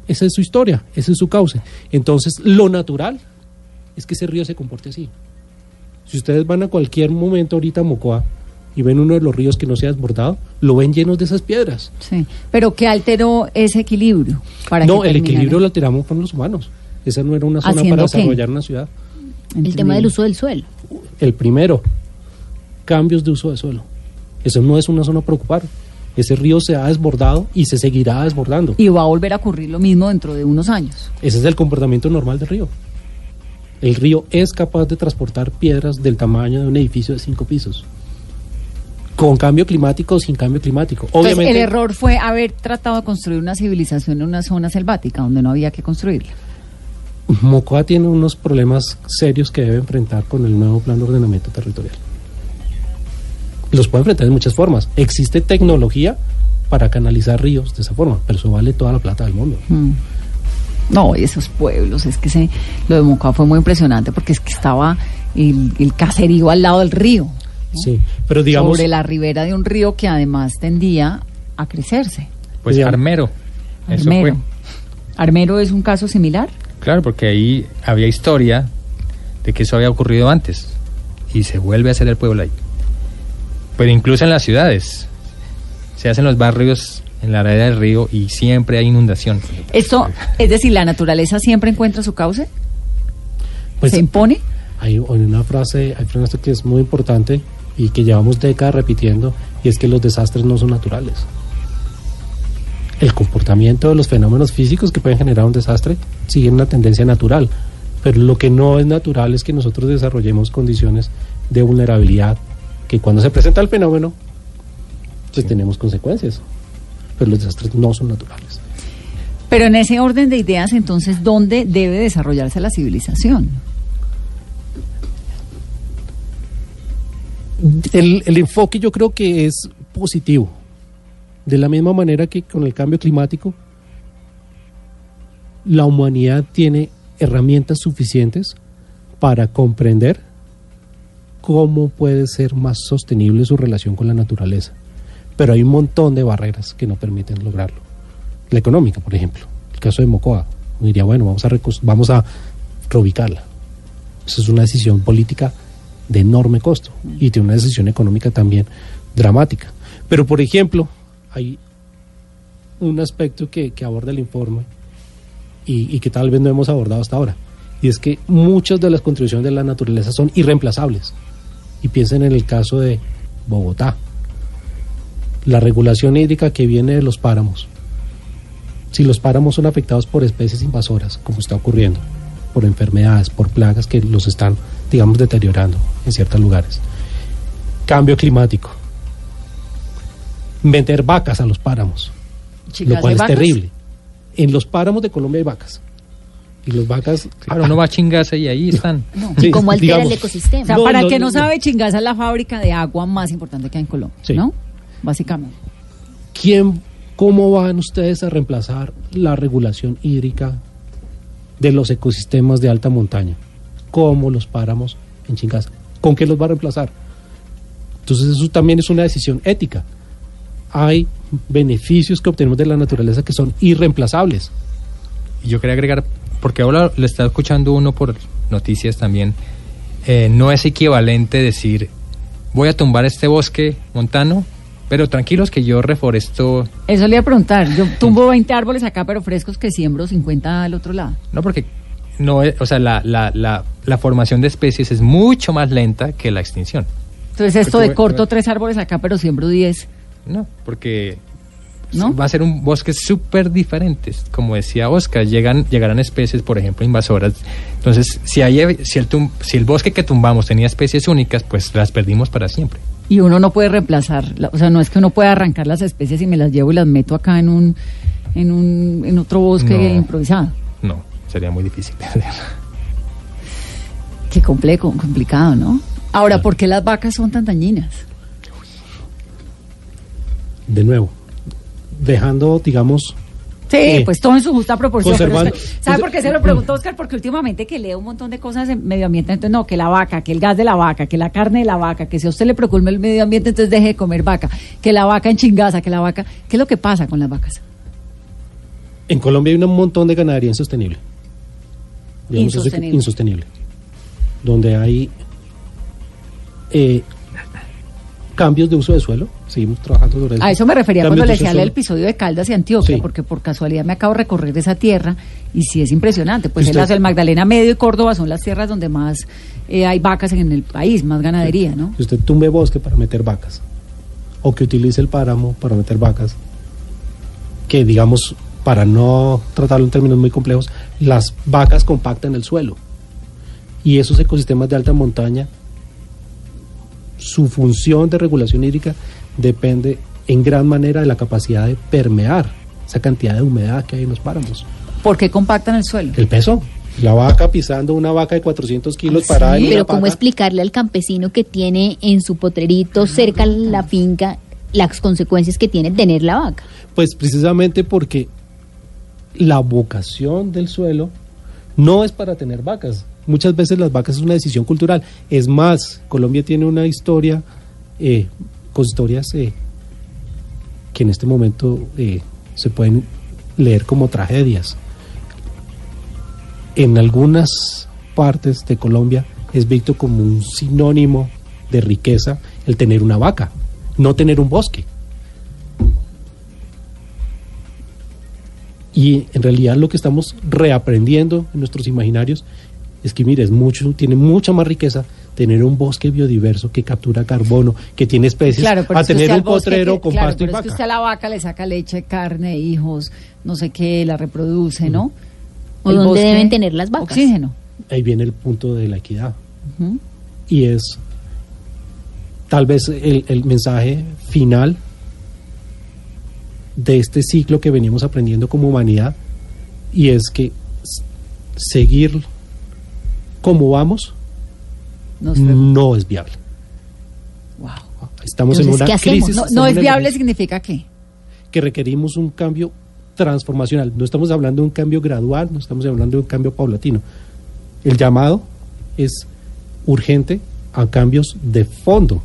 esa es su historia, ese es su cauce. Entonces, lo natural es que ese río se comporte así. Si ustedes van a cualquier momento ahorita a Mocoa y ven uno de los ríos que no se ha desbordado, lo ven llenos de esas piedras. Sí. Pero ¿qué alteró ese equilibrio? Para no, que el terminara? equilibrio lo alteramos con los humanos. Esa no era una zona ¿Haciendo para qué? desarrollar una ciudad. El Entendido. tema del uso del suelo. El primero, cambios de uso de suelo. Eso no es una zona a preocupar. Ese río se ha desbordado y se seguirá desbordando. Y va a volver a ocurrir lo mismo dentro de unos años. Ese es el comportamiento normal del río. El río es capaz de transportar piedras del tamaño de un edificio de cinco pisos. Con cambio climático o sin cambio climático. Entonces, Obviamente, el error fue haber tratado de construir una civilización en una zona selvática donde no había que construirla. Mocoa tiene unos problemas serios que debe enfrentar con el nuevo plan de ordenamiento territorial. Los puede enfrentar de muchas formas. Existe tecnología para canalizar ríos de esa forma, pero eso vale toda la plata del mundo. Mm. No, y esos pueblos, es que se, lo de Mocoa fue muy impresionante porque es que estaba el, el caserío al lado del río, Sí, pero digamos, sobre la ribera de un río que además tendía a crecerse. Pues Digamos- Armero. Eso Armero. fue. ¿Armero es un caso similar? Claro, porque ahí había historia de que eso había ocurrido antes y se vuelve a hacer el pueblo ahí. Pero incluso en las ciudades se hacen los barrios en la área del río y siempre hay inundación. Esto, es decir, la naturaleza siempre encuentra su cauce, pues, se impone. hay, hay una frase, hay una frase que es muy importante y que llevamos décadas repitiendo, y es que los desastres no son naturales. El comportamiento de los fenómenos físicos que pueden generar un desastre sigue una tendencia natural, pero lo que no es natural es que nosotros desarrollemos condiciones de vulnerabilidad, que cuando se presenta el fenómeno, pues tenemos consecuencias, pero los desastres no son naturales. Pero en ese orden de ideas, entonces, ¿dónde debe desarrollarse la civilización? El, enfoque yo creo que es positivo. De la misma manera que con el cambio climático, la humanidad tiene herramientas suficientes para comprender cómo puede ser más sostenible su relación con la naturaleza. Pero hay un montón de barreras que no permiten lograrlo. La económica, por ejemplo. El caso de Mocoa. Diría, bueno, vamos a, vamos a reubicarla. Eso es una decisión política de enorme costo y tiene una decisión económica también dramática. Pero, por ejemplo, hay un aspecto que, aborda el informe y, y que tal vez no hemos abordado hasta ahora, y es que muchas de las contribuciones de la naturaleza son irreemplazables. Y piensen en el caso de Bogotá, la regulación hídrica que viene de los páramos. Si los páramos son afectados por especies invasoras, como está ocurriendo, por enfermedades, por plagas que los están, digamos, deteriorando en ciertos lugares. Cambio climático. Meter vacas a los páramos, lo cual ¿hay es vacas? terrible. En los páramos de Colombia hay vacas. Y los vacas... Claro, uno va a chingarse y ahí están. ¿Y Sí, cómo altera digamos. el ecosistema? O sea, No, para el no, que no, no, no. sabe, Chingaza es la fábrica de agua más importante que hay en Colombia, Sí. ¿no? Básicamente. ¿Quién, ¿Cómo van ustedes a reemplazar la regulación hídrica de los ecosistemas de alta montaña? Como los páramos en Chingaza. ¿Con qué los va a reemplazar? Entonces eso también es una decisión ética. Hay beneficios que obtenemos de la naturaleza que son irreemplazables. Y yo quería agregar, porque ahora lo está escuchando uno por noticias también, eh, no es equivalente decir, voy a tumbar este bosque montano, pero tranquilos que yo reforesto, Eso le iba a preguntar. Yo tumbo 20 árboles acá, pero frescos que siembro 50 al otro lado. no porque no es, o sea, la, la, la, la formación de especies es mucho más lenta que la extinción. Entonces, esto Porque de corto tres árboles acá, pero siembro 10. No, porque ¿No? va a ser un bosque súper diferente. Como decía Oscar, llegan, llegarán especies, por ejemplo, invasoras. Entonces, si, hay, si, el tum- si el bosque que tumbamos tenía especies únicas, pues las perdimos para siempre. Y uno no puede reemplazar, la- o sea, no es que uno pueda arrancar las especies y me las llevo y las meto acá en un, en un, en otro bosque No. improvisado. Sería muy difícil. *laughs* Qué complejo, complicado, ¿no? Ahora, ¿por qué las vacas son tan dañinas? De nuevo, dejando, digamos, Sí, Eh, pues todo en su justa proporción. pero ¿Sabe por qué se lo pregunto, Oscar? Porque últimamente que leo un montón de cosas en medio ambiente, entonces no, que la vaca, que el gas de la vaca, que la carne de la vaca, que si a usted le preocupa el medio ambiente, entonces deje de comer vaca, que la vaca en chingaza, que la vaca... ¿Qué es lo que pasa con las vacas? en Colombia hay un montón de ganadería insostenible. Digamos, es Insostenible. insostenible. Donde hay eh, cambios de uso de suelo. Seguimos trabajando sobre A eso me refería Cambios cuando le decía el episodio de Caldas y Antioquia, Sí. porque por casualidad me acabo de recorrer esa tierra y sí es impresionante. Pues el Magdalena Medio y Córdoba son las tierras donde más eh, hay vacas en el país, más ganadería, ¿no? Que usted tumbe bosque para meter vacas. O que utilice el páramo para meter vacas. Que digamos, para no tratarlo en términos muy complejos, las vacas compactan el suelo. Y esos ecosistemas de alta montaña, su función de regulación hídrica depende en gran manera de la capacidad de permear esa cantidad de humedad que hay en los páramos. ¿Por qué compactan el suelo? El peso. La vaca pisando una vaca de 400 kilos Ah, parada en sí. una Pero ¿cómo explicarle al campesino que tiene en su potrerito cerca la finca las consecuencias que tiene tener la vaca? Pues precisamente porque la vocación del suelo no es para tener vacas. Muchas veces las vacas es una decisión cultural. Es más, Colombia tiene una historia, eh, con historias eh, que en este momento eh, se pueden leer como tragedias. En algunas partes de Colombia es visto como un sinónimo de riqueza el tener una vaca, no tener un bosque. Y en realidad lo que estamos reaprendiendo en nuestros imaginarios es que, mire, es mucho, tiene mucha más riqueza tener un bosque biodiverso que captura carbono, que tiene especies, Claro, pero a tener un potrero que- con claro, pasto y pero es que vaca. usted a la vaca le saca leche, carne, hijos, no sé qué, la reproduce, ¿no? ¿O dónde deben tener las vacas? Oxígeno. Ahí viene el punto de la equidad. Ujú. Y es tal vez el, el mensaje final de este ciclo que venimos aprendiendo como humanidad, y es que seguir como vamos Nos no es viable. Wow. Estamos en una crisis. No, es viable crisis significa qué? que requerimos un cambio transformacional. No estamos hablando de un cambio gradual, no estamos hablando de un cambio paulatino. El llamado es urgente a cambios de fondo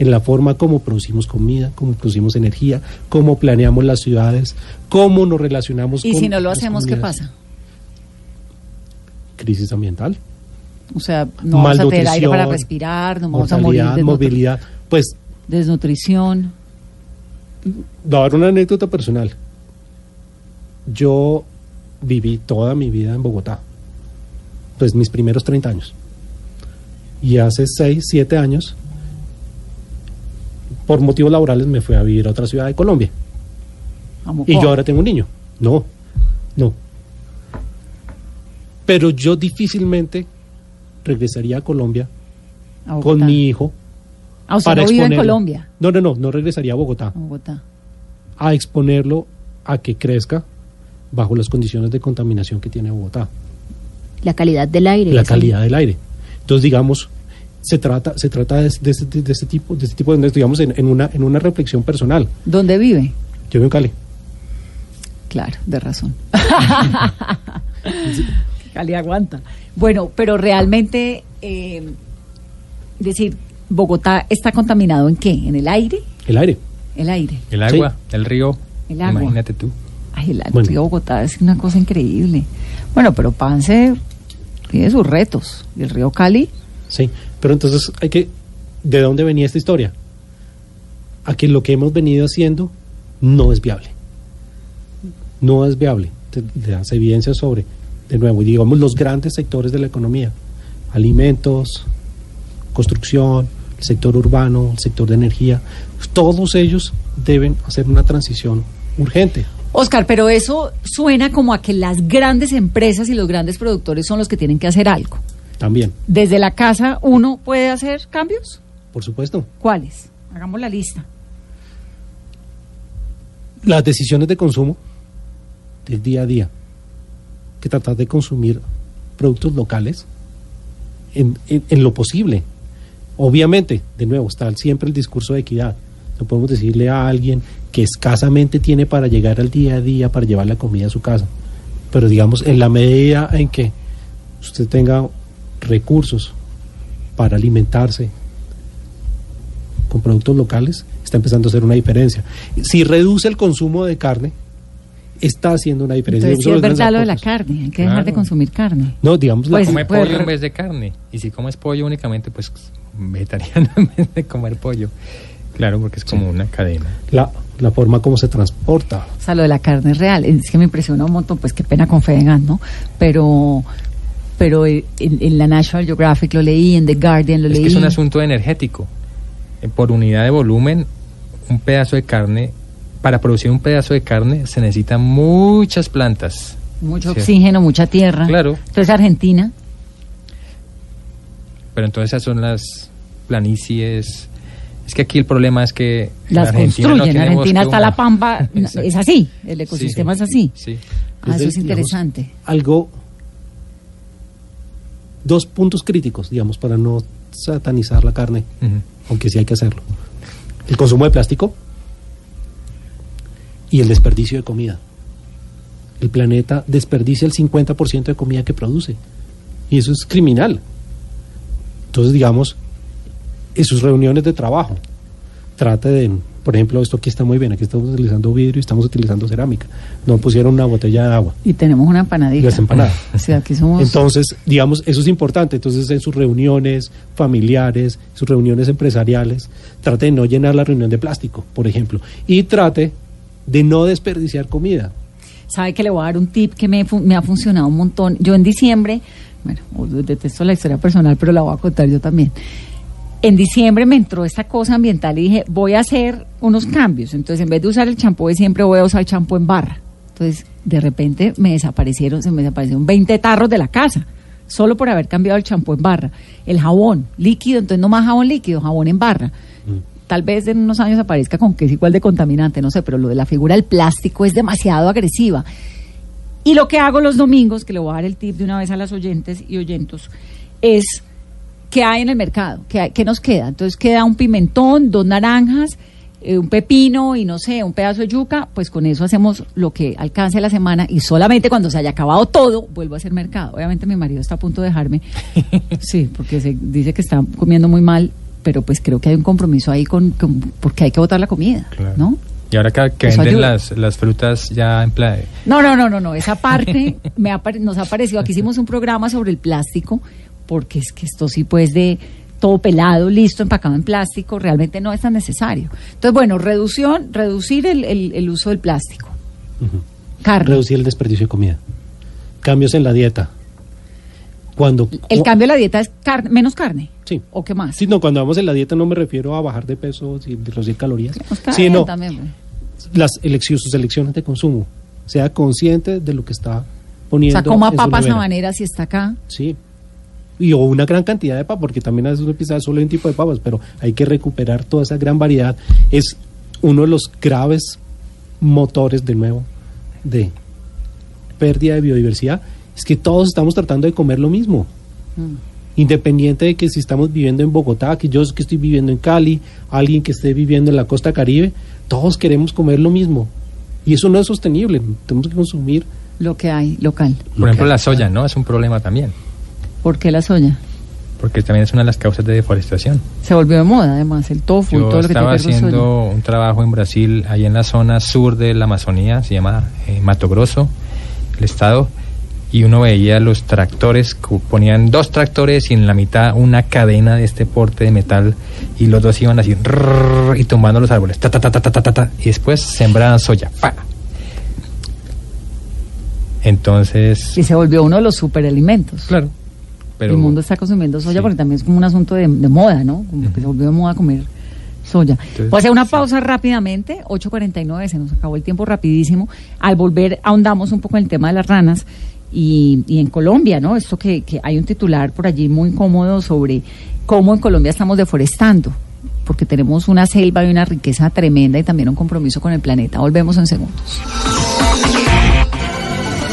en la forma como producimos comida, cómo producimos energía, cómo planeamos las ciudades, cómo nos relacionamos Y con si no lo hacemos, ¿qué pasa? Crisis ambiental, O sea, no vamos a tener aire para respirar, no vamos a morir movilidad. Pues desnutrición. dar una anécdota personal. Yo viví toda mi vida en Bogotá, pues mis primeros 30 años. Y hace 6, 7 años, por motivos laborales, me fui a vivir a otra ciudad de Colombia. Y yo ahora tengo un niño. No, no. Pero yo difícilmente regresaría a Colombia A con mi hijo. Ah, para no vive en. Colombia. No, no, no, no regresaría a Bogotá. A Bogotá. a exponerlo a que crezca bajo las condiciones de contaminación que tiene Bogotá, La calidad del aire. la calidad del aire. Entonces, digamos, se trata, se trata de, de, ese- de ese tipo, de ese tipo de, digamos, en, en una, en una reflexión personal. ¿Dónde vive? Yo vivo en Cali. Claro, de razón. *laughs* Cali aguanta. Bueno, pero realmente, eh, decir, Bogotá está contaminado en qué? ¿En el aire? El aire. El aire. El agua, el río. El agua. Imagínate tú. Ay, el Bueno. río Bogotá es una cosa increíble. Bueno, pero Pance tiene sus retos. Y el río Cali, Sí. Pero entonces hay que. ¿De dónde venía esta historia? A que lo que hemos venido haciendo no es viable. No es viable. Te, te das evidencia sobre, de nuevo, digamos, los grandes sectores de la economía: alimentos, construcción, el sector urbano, el sector de energía. Todos ellos deben hacer una transición urgente. Oscar, pero eso suena como a que las grandes empresas y los grandes productores son los que tienen que hacer algo. También, Desde la casa uno puede hacer cambios. por supuesto. ¿Cuáles? Hagamos la lista. las decisiones de consumo del día a día, que tratar de consumir productos locales en, en- en lo posible. Obviamente, de nuevo, está siempre el discurso de equidad. No podemos decirle a alguien que escasamente tiene para llegar al día a día, para llevar la comida a su casa. Pero digamos, en la medida en que usted tenga recursos para alimentarse con productos locales, está empezando a hacer una diferencia. Si reduce el consumo de carne, está haciendo una diferencia. Entonces, sí Digamos, es verdad lo de la carne, hay que dejar de Claro. consumir carne. No, digamos, la Pues, come pues, pollo en vez de carne. Y si comes pollo únicamente, pues vegetariano *laughs* en vez de comer pollo. Claro, porque es como una cadena. la, la forma como se transporta. O sea, lo de la carne es real. Es que me impresiona un montón, pues qué pena con Fedegan, ¿no? Pero, pero en, en la National Geographic lo leí, en The Guardian lo Es leí. que es un asunto energético. Eh, Por unidad de volumen, un pedazo de carne, para producir un pedazo de carne se necesitan muchas plantas. Mucho Sí. oxígeno, mucha tierra. Claro. Entonces Argentina, Pero entonces esas son las planicies. Es que aquí el problema es que en las Argentina construyen. no En Argentina está la pampa. es así, el ecosistema Sí, sí. es así. Sí. Ah, eso es digamos, interesante. algo, dos puntos críticos, digamos, para no satanizar la carne, aunque sí hay que hacerlo. El consumo de plástico y el desperdicio de comida. El planeta desperdicia el 50% de comida que produce. Y eso es criminal. Entonces, digamos, en sus reuniones de trabajo, trate de, por ejemplo, esto aquí está muy bien, aquí estamos utilizando vidrio y estamos utilizando cerámica. No pusieron una botella de agua. Y tenemos una empanadita. Las empanadas. *laughs* O sea, aquí somos... Entonces, digamos, eso es importante. Entonces, en sus reuniones familiares, sus reuniones empresariales, trate de no llenar la reunión de plástico, por ejemplo. Y trate de no desperdiciar comida. sabe que le voy a dar un tip que me, ha funcionado un montón. Yo en diciembre, bueno, detesto la historia personal, pero la voy a contar yo también. En diciembre me entró esta cosa ambiental y dije, voy a hacer unos cambios. Entonces, en vez de usar el champú de siempre, voy a usar champú en barra. Entonces, de repente me desaparecieron, se me desaparecieron 20 tarros de la casa, solo por haber cambiado el champú en barra. El jabón líquido, entonces no más jabón líquido, jabón en barra. Tal vez en unos años aparezca con que es igual de contaminante, no sé, pero lo de la figura del plástico es demasiado agresiva. Y lo que hago los domingos, que le voy a dar el tip de una vez a las oyentes y oyentos, es qué hay en el mercado, qué, hay- qué nos queda. Entonces queda un pimentón, dos naranjas, eh, un pepino y no sé, un pedazo de yuca, pues con eso hacemos lo que alcance la semana y solamente cuando se haya acabado todo vuelvo a hacer mercado. Obviamente mi marido está a punto de dejarme, *laughs* sí, porque se dice que está comiendo muy mal, pero pues creo que hay un compromiso ahí con, con- porque hay que botar la comida, Claro. ¿no? Y ahora que, venden ayuda. las, las frutas ya en. No, no, no, no, no. Esa parte me ha nos ha parecido. Aquí hicimos un programa sobre el plástico, porque es que esto sí, pues, de todo pelado, listo, empacado en plástico, realmente no es tan necesario. Entonces, bueno, reducción, reducir el, el- el uso del plástico. Carne. Reducir el desperdicio de comida. Cambios en la dieta. Cuando El cambio de la dieta es carne, menos carne. Sí. ¿O qué más? Sí, no, cuando vamos en la dieta no me refiero a bajar de peso y reducir calorías, no, también, pues. las elecciones, sus elecciones de consumo. Sea consciente de lo que está O poniendo. sea, coma papas habaneras si está acá. Sí. Y o una gran cantidad de papas, porque también a veces uno piensa solo en un tipo de papas, pero hay que recuperar toda esa gran variedad. Es uno de los graves motores, de nuevo, de pérdida de biodiversidad. Es que todos estamos tratando de comer lo mismo. Independiente de que si estamos viviendo en Bogotá, que yo que estoy viviendo en Cali, alguien que esté viviendo en la costa caribe, todos queremos comer lo mismo. Y eso no es sostenible. Tenemos que consumir Lo que hay local. Por ejemplo, la soya, ¿no? Es un problema también, ¿Por qué la soya? Porque también es una de las causas de deforestación. Se volvió de moda, además, el tofu Yo y todo lo que tiene estaba haciendo un trabajo en Brasil, ahí en la zona sur de la Amazonía, se llama eh, Mato Grosso, el estado, y uno veía los tractores, ponían dos tractores y en la mitad una cadena de este porte de metal y los dos iban así y tumbando los árboles, ta, ta, ta, ta, ta, ta, ta, y después sembraban soya. Pa. Entonces... Y se volvió uno de los superalimentos. Claro pero el mundo está consumiendo soya Sí. porque también es como un asunto de, de moda, ¿no? Como que se volvió de moda comer soya. Entonces, a hacer una sí. pausa rápidamente, 8.49, se nos acabó el tiempo rapidísimo. Al volver ahondamos un poco en el tema de las ranas y, y en Colombia, ¿no? Esto que, que hay un titular por allí muy cómodo sobre cómo en Colombia estamos deforestando, porque tenemos una selva y una riqueza tremenda y también un compromiso con el planeta. Volvemos en segundos.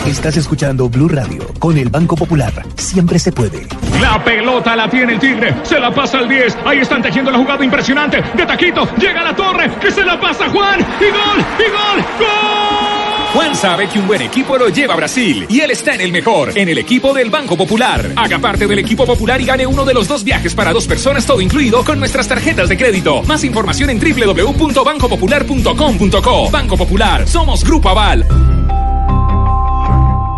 Estás escuchando Blue Radio con el Banco Popular. Siempre se puede. La pelota la tiene el Tigre. Se la pasa al 10. Ahí están tejiendo la jugada impresionante. De taquito. Llega la torre. Que se la pasa Juan. Y gol. Y gol. ¡Gol! Juan sabe que un buen equipo lo lleva a Brasil y él está en el mejor, en el equipo del Banco Popular. Haga parte del equipo popular y gane uno de los dos viajes para dos personas, todo incluido, con nuestras tarjetas de crédito. Más información en www.bancopopular.com.co. Banco Popular, somos Grupo Aval.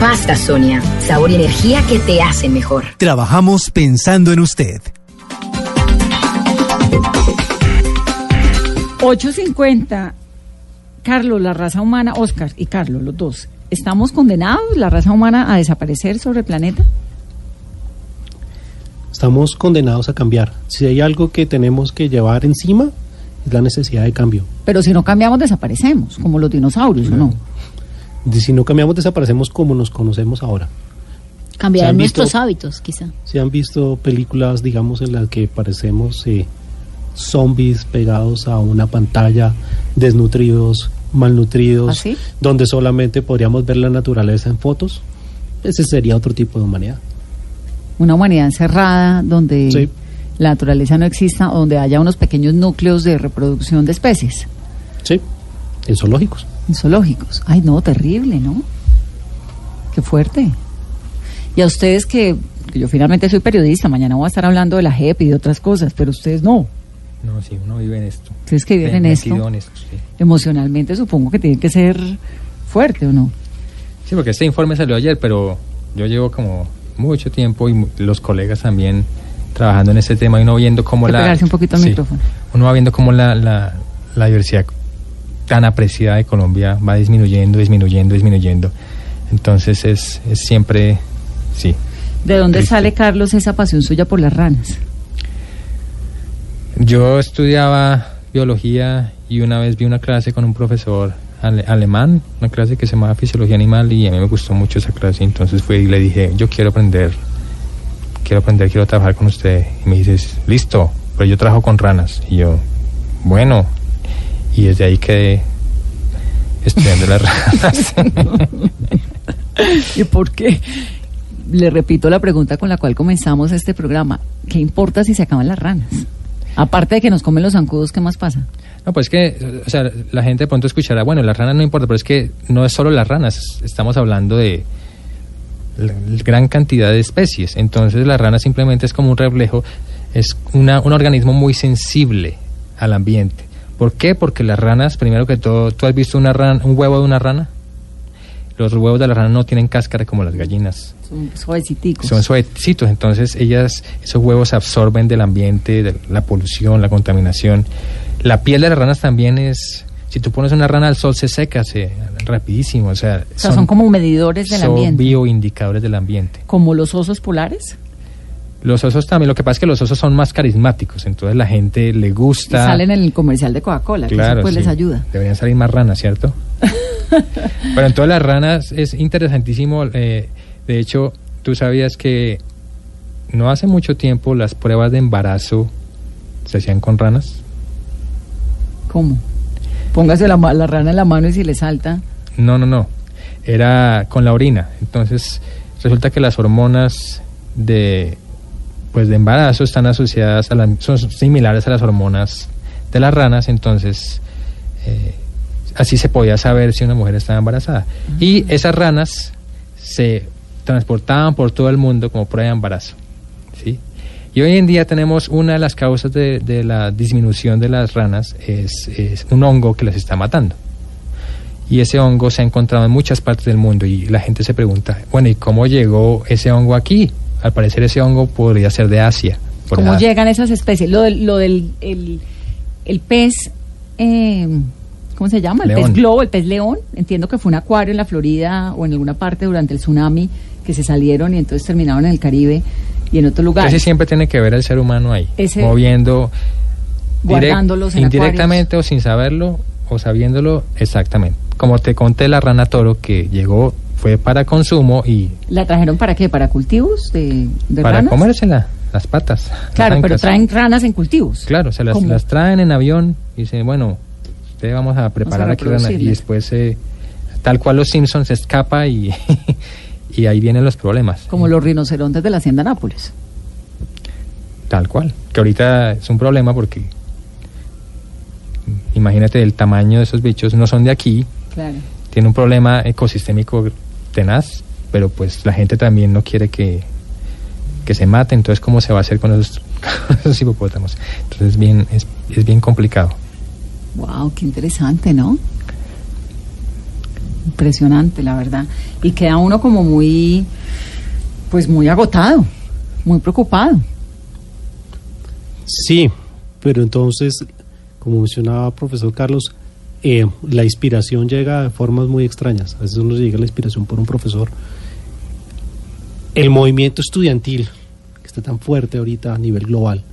Pasta Sonia, sabor y energía que te hacen mejor. Trabajamos pensando en usted. 8.50. Carlos, la raza humana, Oscar y Carlos, los dos. ¿Estamos condenados, la raza humana, a desaparecer sobre el planeta? Estamos condenados a cambiar. Si hay algo que tenemos que llevar encima, es la necesidad de cambio. Pero si no cambiamos, desaparecemos, como los dinosaurios, ¿o no? Si no cambiamos, desaparecemos como nos conocemos ahora. Cambiarán ¿Se han visto- nuestros hábitos, quizá. Si han visto películas, digamos, en las que parecemos eh, zombies pegados a una pantalla, desnutridos, malnutridos, ¿Ah, donde solamente podríamos ver la naturaleza en fotos, ese sería otro tipo de humanidad. Una humanidad encerrada donde Sí. la naturaleza no exista, donde haya unos pequeños núcleos de reproducción de especies Sí, en zoológicos. en zoológicos. Ay, no, terrible, ¿no? Qué fuerte. Y a ustedes que, que yo finalmente soy periodista, mañana voy a estar hablando de la JEP y de otras cosas, pero ustedes no. No, sí, uno vive en esto. Ustedes que viven en esto, en esto, sí. emocionalmente supongo que tiene que ser fuerte, ¿o no? Sí, porque este informe salió ayer, pero yo llevo como mucho tiempo y los colegas también trabajando en este tema y uno viendo cómo la... pegarse un poquito al micrófono. Uno va viendo cómo la, la, la diversidad tan apreciada de Colombia va disminuyendo, disminuyendo, disminuyendo. Entonces es, es siempre, sí. ¿De dónde Triste. sale, Carlos, esa pasión suya por las ranas? Yo estudiaba biología y una vez vi una clase con un profesor ale- alemán, una clase que se llamaba Fisiología Animal y a mí me gustó mucho esa clase. Entonces fui y le dije, yo quiero aprender, quiero aprender, quiero trabajar con usted. Y me dices, listo, pero yo trabajo con ranas. Y yo, bueno, y desde ahí quedé estudiando las *laughs* ranas. ¿Y por qué? Le repito la pregunta con la cual comenzamos este programa. ¿Qué importa si se acaban las ranas? Aparte de que nos comen los zancudos, ¿qué más pasa? No, pues que, o sea, la gente de pronto escuchará, bueno, las ranas no importa, pero es que no es solo las ranas, estamos hablando de la- la gran cantidad de especies. Entonces la rana simplemente es como un reflejo, es una, un organismo muy sensible al ambiente. ¿Por qué? Porque las ranas, primero que todo, ¿tú has visto una ran- un huevo de una rana? Los huevos de la rana no tienen cáscara como las gallinas Son suaveciticos. son suavecitos, entonces ellas, esos huevos absorben del ambiente, de la polución, la contaminación. La piel de las ranas también es, si tú pones una rana al sol se seca, se rapidísimo, o sea, O sea, son, como medidores del son ambiente. bioindicadores del ambiente. Como los osos polares. Los osos también, lo que pasa es que los osos son más carismáticos, entonces la gente le gusta. salen en el comercial de Coca-Cola. que eso Claro, pues sí. les ayuda. Deberían salir más ranas, ¿cierto? Pero en todas las ranas es interesantísimo. eh, de hecho, tú sabías que no hace mucho tiempo las pruebas de embarazo se hacían con ranas. ¿Cómo? Póngase la, la rana en la mano y si le salta. No, no, no. Era con la orina. Entonces, resulta que las hormonas de pues de embarazo están asociadas a la- son similares a las hormonas de las ranas, entonces eh, así se podía saber si una mujer estaba embarazada. Y esas ranas se transportaban por todo el mundo como prueba de embarazo. ¿sí? Y hoy en día tenemos una de las causas de, de la disminución de las ranas es, es un hongo que las está matando. Y ese hongo se ha encontrado en muchas partes del mundo y la gente se pregunta, bueno, ¿y cómo llegó ese hongo aquí? Al parecer ese hongo podría ser de Asia. ¿Cómo llegan esas especies? Lo del, lo del el, el pez, eh, ¿cómo se llama? El León. pez globo, el pez león. Entiendo que fue un acuario en la Florida o en alguna parte durante el tsunami que se salieron y entonces terminaron en el Caribe y en otro lugar. Casi siempre tiene que ver el ser humano ahí, Ese- moviendo Guardándolos en indirectamente o sin saberlo o sabiéndolo exactamente. Como te conté, la rana toro que llegó fue para consumo y ¿La trajeron para qué? ¿Para cultivos de, de para ranas? comérsela, las patas. las Claro, pero traen ranas en cultivos. Claro, se las, traen en avión y dicen, bueno, te vamos a preparar aquí ranas. Y después, eh, tal cual los Simpsons, se escapa y, *laughs* y ahí vienen los problemas. Como los rinocerontes de la Hacienda Nápoles. Tal cual. Que ahorita es un problema porque imagínate el tamaño de esos bichos, no son de aquí, Claro. tiene un problema ecosistémico tenaz, pero pues la gente también no quiere que, que se mate, entonces ¿cómo se va a hacer con esos, *laughs* con esos hipopótamos? Entonces es bien, es, es bien complicado. Wow, qué interesante, ¿no? Impresionante, la verdad. Y queda uno como muy, pues muy agotado, muy preocupado. Sí, pero entonces, como mencionaba profesor Carlos, eh, la inspiración llega de formas muy extrañas. A veces uno llega la inspiración por un profesor. El movimiento estudiantil, que está tan fuerte ahorita a nivel global,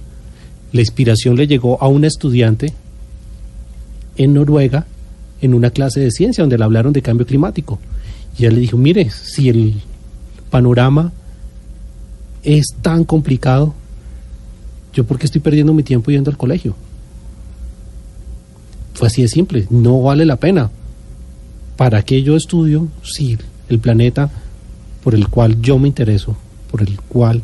la inspiración le llegó a una estudiante en Noruega en una clase de ciencia donde le hablaron de cambio climático. Y ella le dijo, mire, si el panorama es tan complicado, yo por qué estoy perdiendo mi tiempo yendo al colegio. Fue así de simple, no vale la pena. ¿Para qué yo estudio si el planeta por el cual yo me intereso, por el cual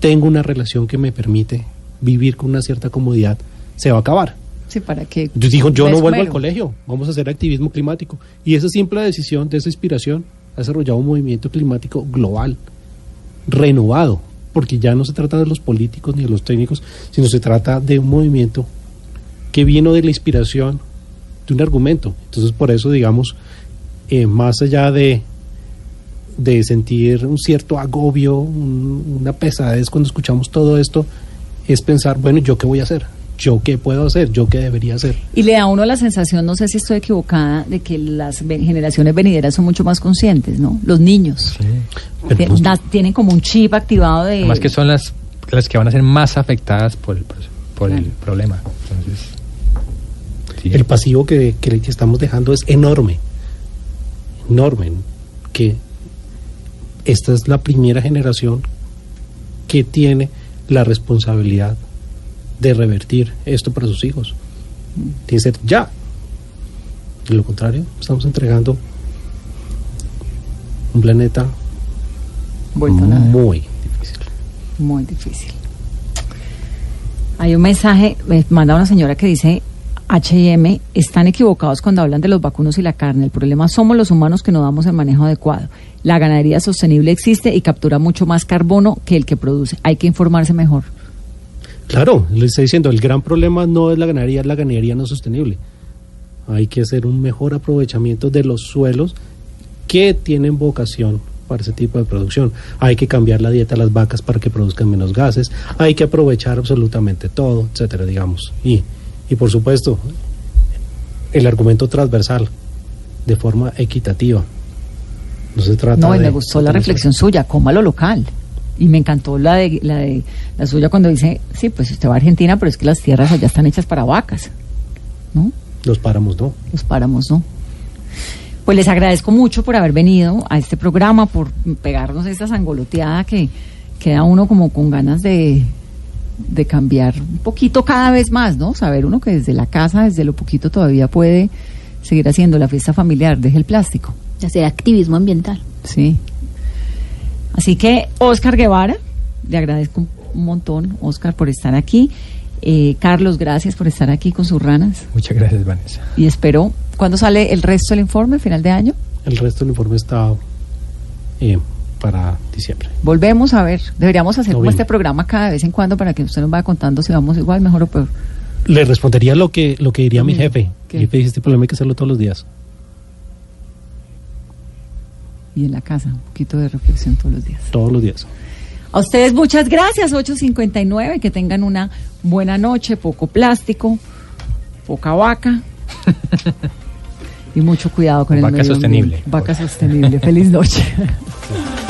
tengo una relación que me permite vivir con una cierta comodidad, se va a acabar? Sí, para que. Yo digo, yo no vuelvo al colegio, vamos a hacer activismo climático. Y esa simple decisión, de esa inspiración, ha desarrollado un movimiento climático global, renovado, porque ya no se trata de los políticos ni de los técnicos, sino se trata de un movimiento que vino de la inspiración de un argumento. Entonces, por eso, digamos, eh, más allá de, de sentir un cierto agobio, un- una pesadez cuando escuchamos todo esto, es pensar, bueno, ¿yo qué voy a hacer? ¿Yo qué puedo hacer? ¿Yo qué debería hacer? Y le da a uno la sensación, no sé si estoy equivocada, de que las generaciones venideras son mucho más conscientes, ¿no? Los niños. Pues- da- tienen como un chip activado de... Además que son las, las que van a ser más afectadas por el, por el Claro. problema. Entonces, sí. El pasivo que, que- que estamos dejando es enorme, enorme, que esta es la primera generación que tiene la responsabilidad de revertir esto para sus hijos. Tiene que ser ya. De lo contrario, estamos entregando un planeta Vuelto muy difícil. Muy difícil. Hay un mensaje, me manda una señora que dice, H&M, están equivocados cuando hablan de los vacunos y la carne. El problema somos los humanos que no damos el manejo adecuado. La ganadería sostenible existe y captura mucho más carbono que el que produce. Hay que informarse mejor. Claro, le estoy diciendo, el gran problema no es la ganadería, es la ganadería no sostenible. Hay que hacer un mejor aprovechamiento de los suelos que tienen vocación para ese tipo de producción. Hay que cambiar la dieta a las vacas para que produzcan menos gases, hay que aprovechar absolutamente todo, etcétera, digamos. Y, y por supuesto, el argumento transversal, de forma equitativa. No se trata No, y de- me gustó la reflexión suya, coma lo local. Y me encantó la de, la de la suya cuando dice, sí, pues usted va a Argentina, pero es que las tierras allá están hechas para vacas, ¿no? Los páramos, ¿no? Los páramos, ¿no? Pues les agradezco mucho por haber venido a este programa, por pegarnos esta sangoloteada que queda uno como con ganas de, de cambiar un poquito cada vez más, ¿no? Saber uno que desde la casa, desde lo poquito todavía puede seguir haciendo la fiesta familiar, deje el plástico. Hacer activismo ambiental. Sí. Así que, Oscar Guevara, le agradezco un montón, Oscar, por estar aquí. Eh, Carlos, gracias por estar aquí con sus ranas. Muchas gracias, Vanessa. Y espero, ¿cuándo sale el resto del informe? ¿Final de año? El resto del informe está eh, para diciembre. Volvemos a ver. Deberíamos hacer como este programa cada vez en cuando para que usted nos vaya contando si vamos igual, mejor o peor. Le respondería lo que, lo que diría mi Mm, jefe. ¿qué? Mi jefe dice, este problema hay que hacerlo todos los días. Y en la casa, un poquito de reflexión todos los días. Todos los días. A ustedes muchas gracias, 8.59, que tengan una buena noche, poco plástico, poca vaca *laughs* y mucho cuidado con el Vaca medio ambiente. sostenible. Vaca sostenible. Feliz noche. *laughs*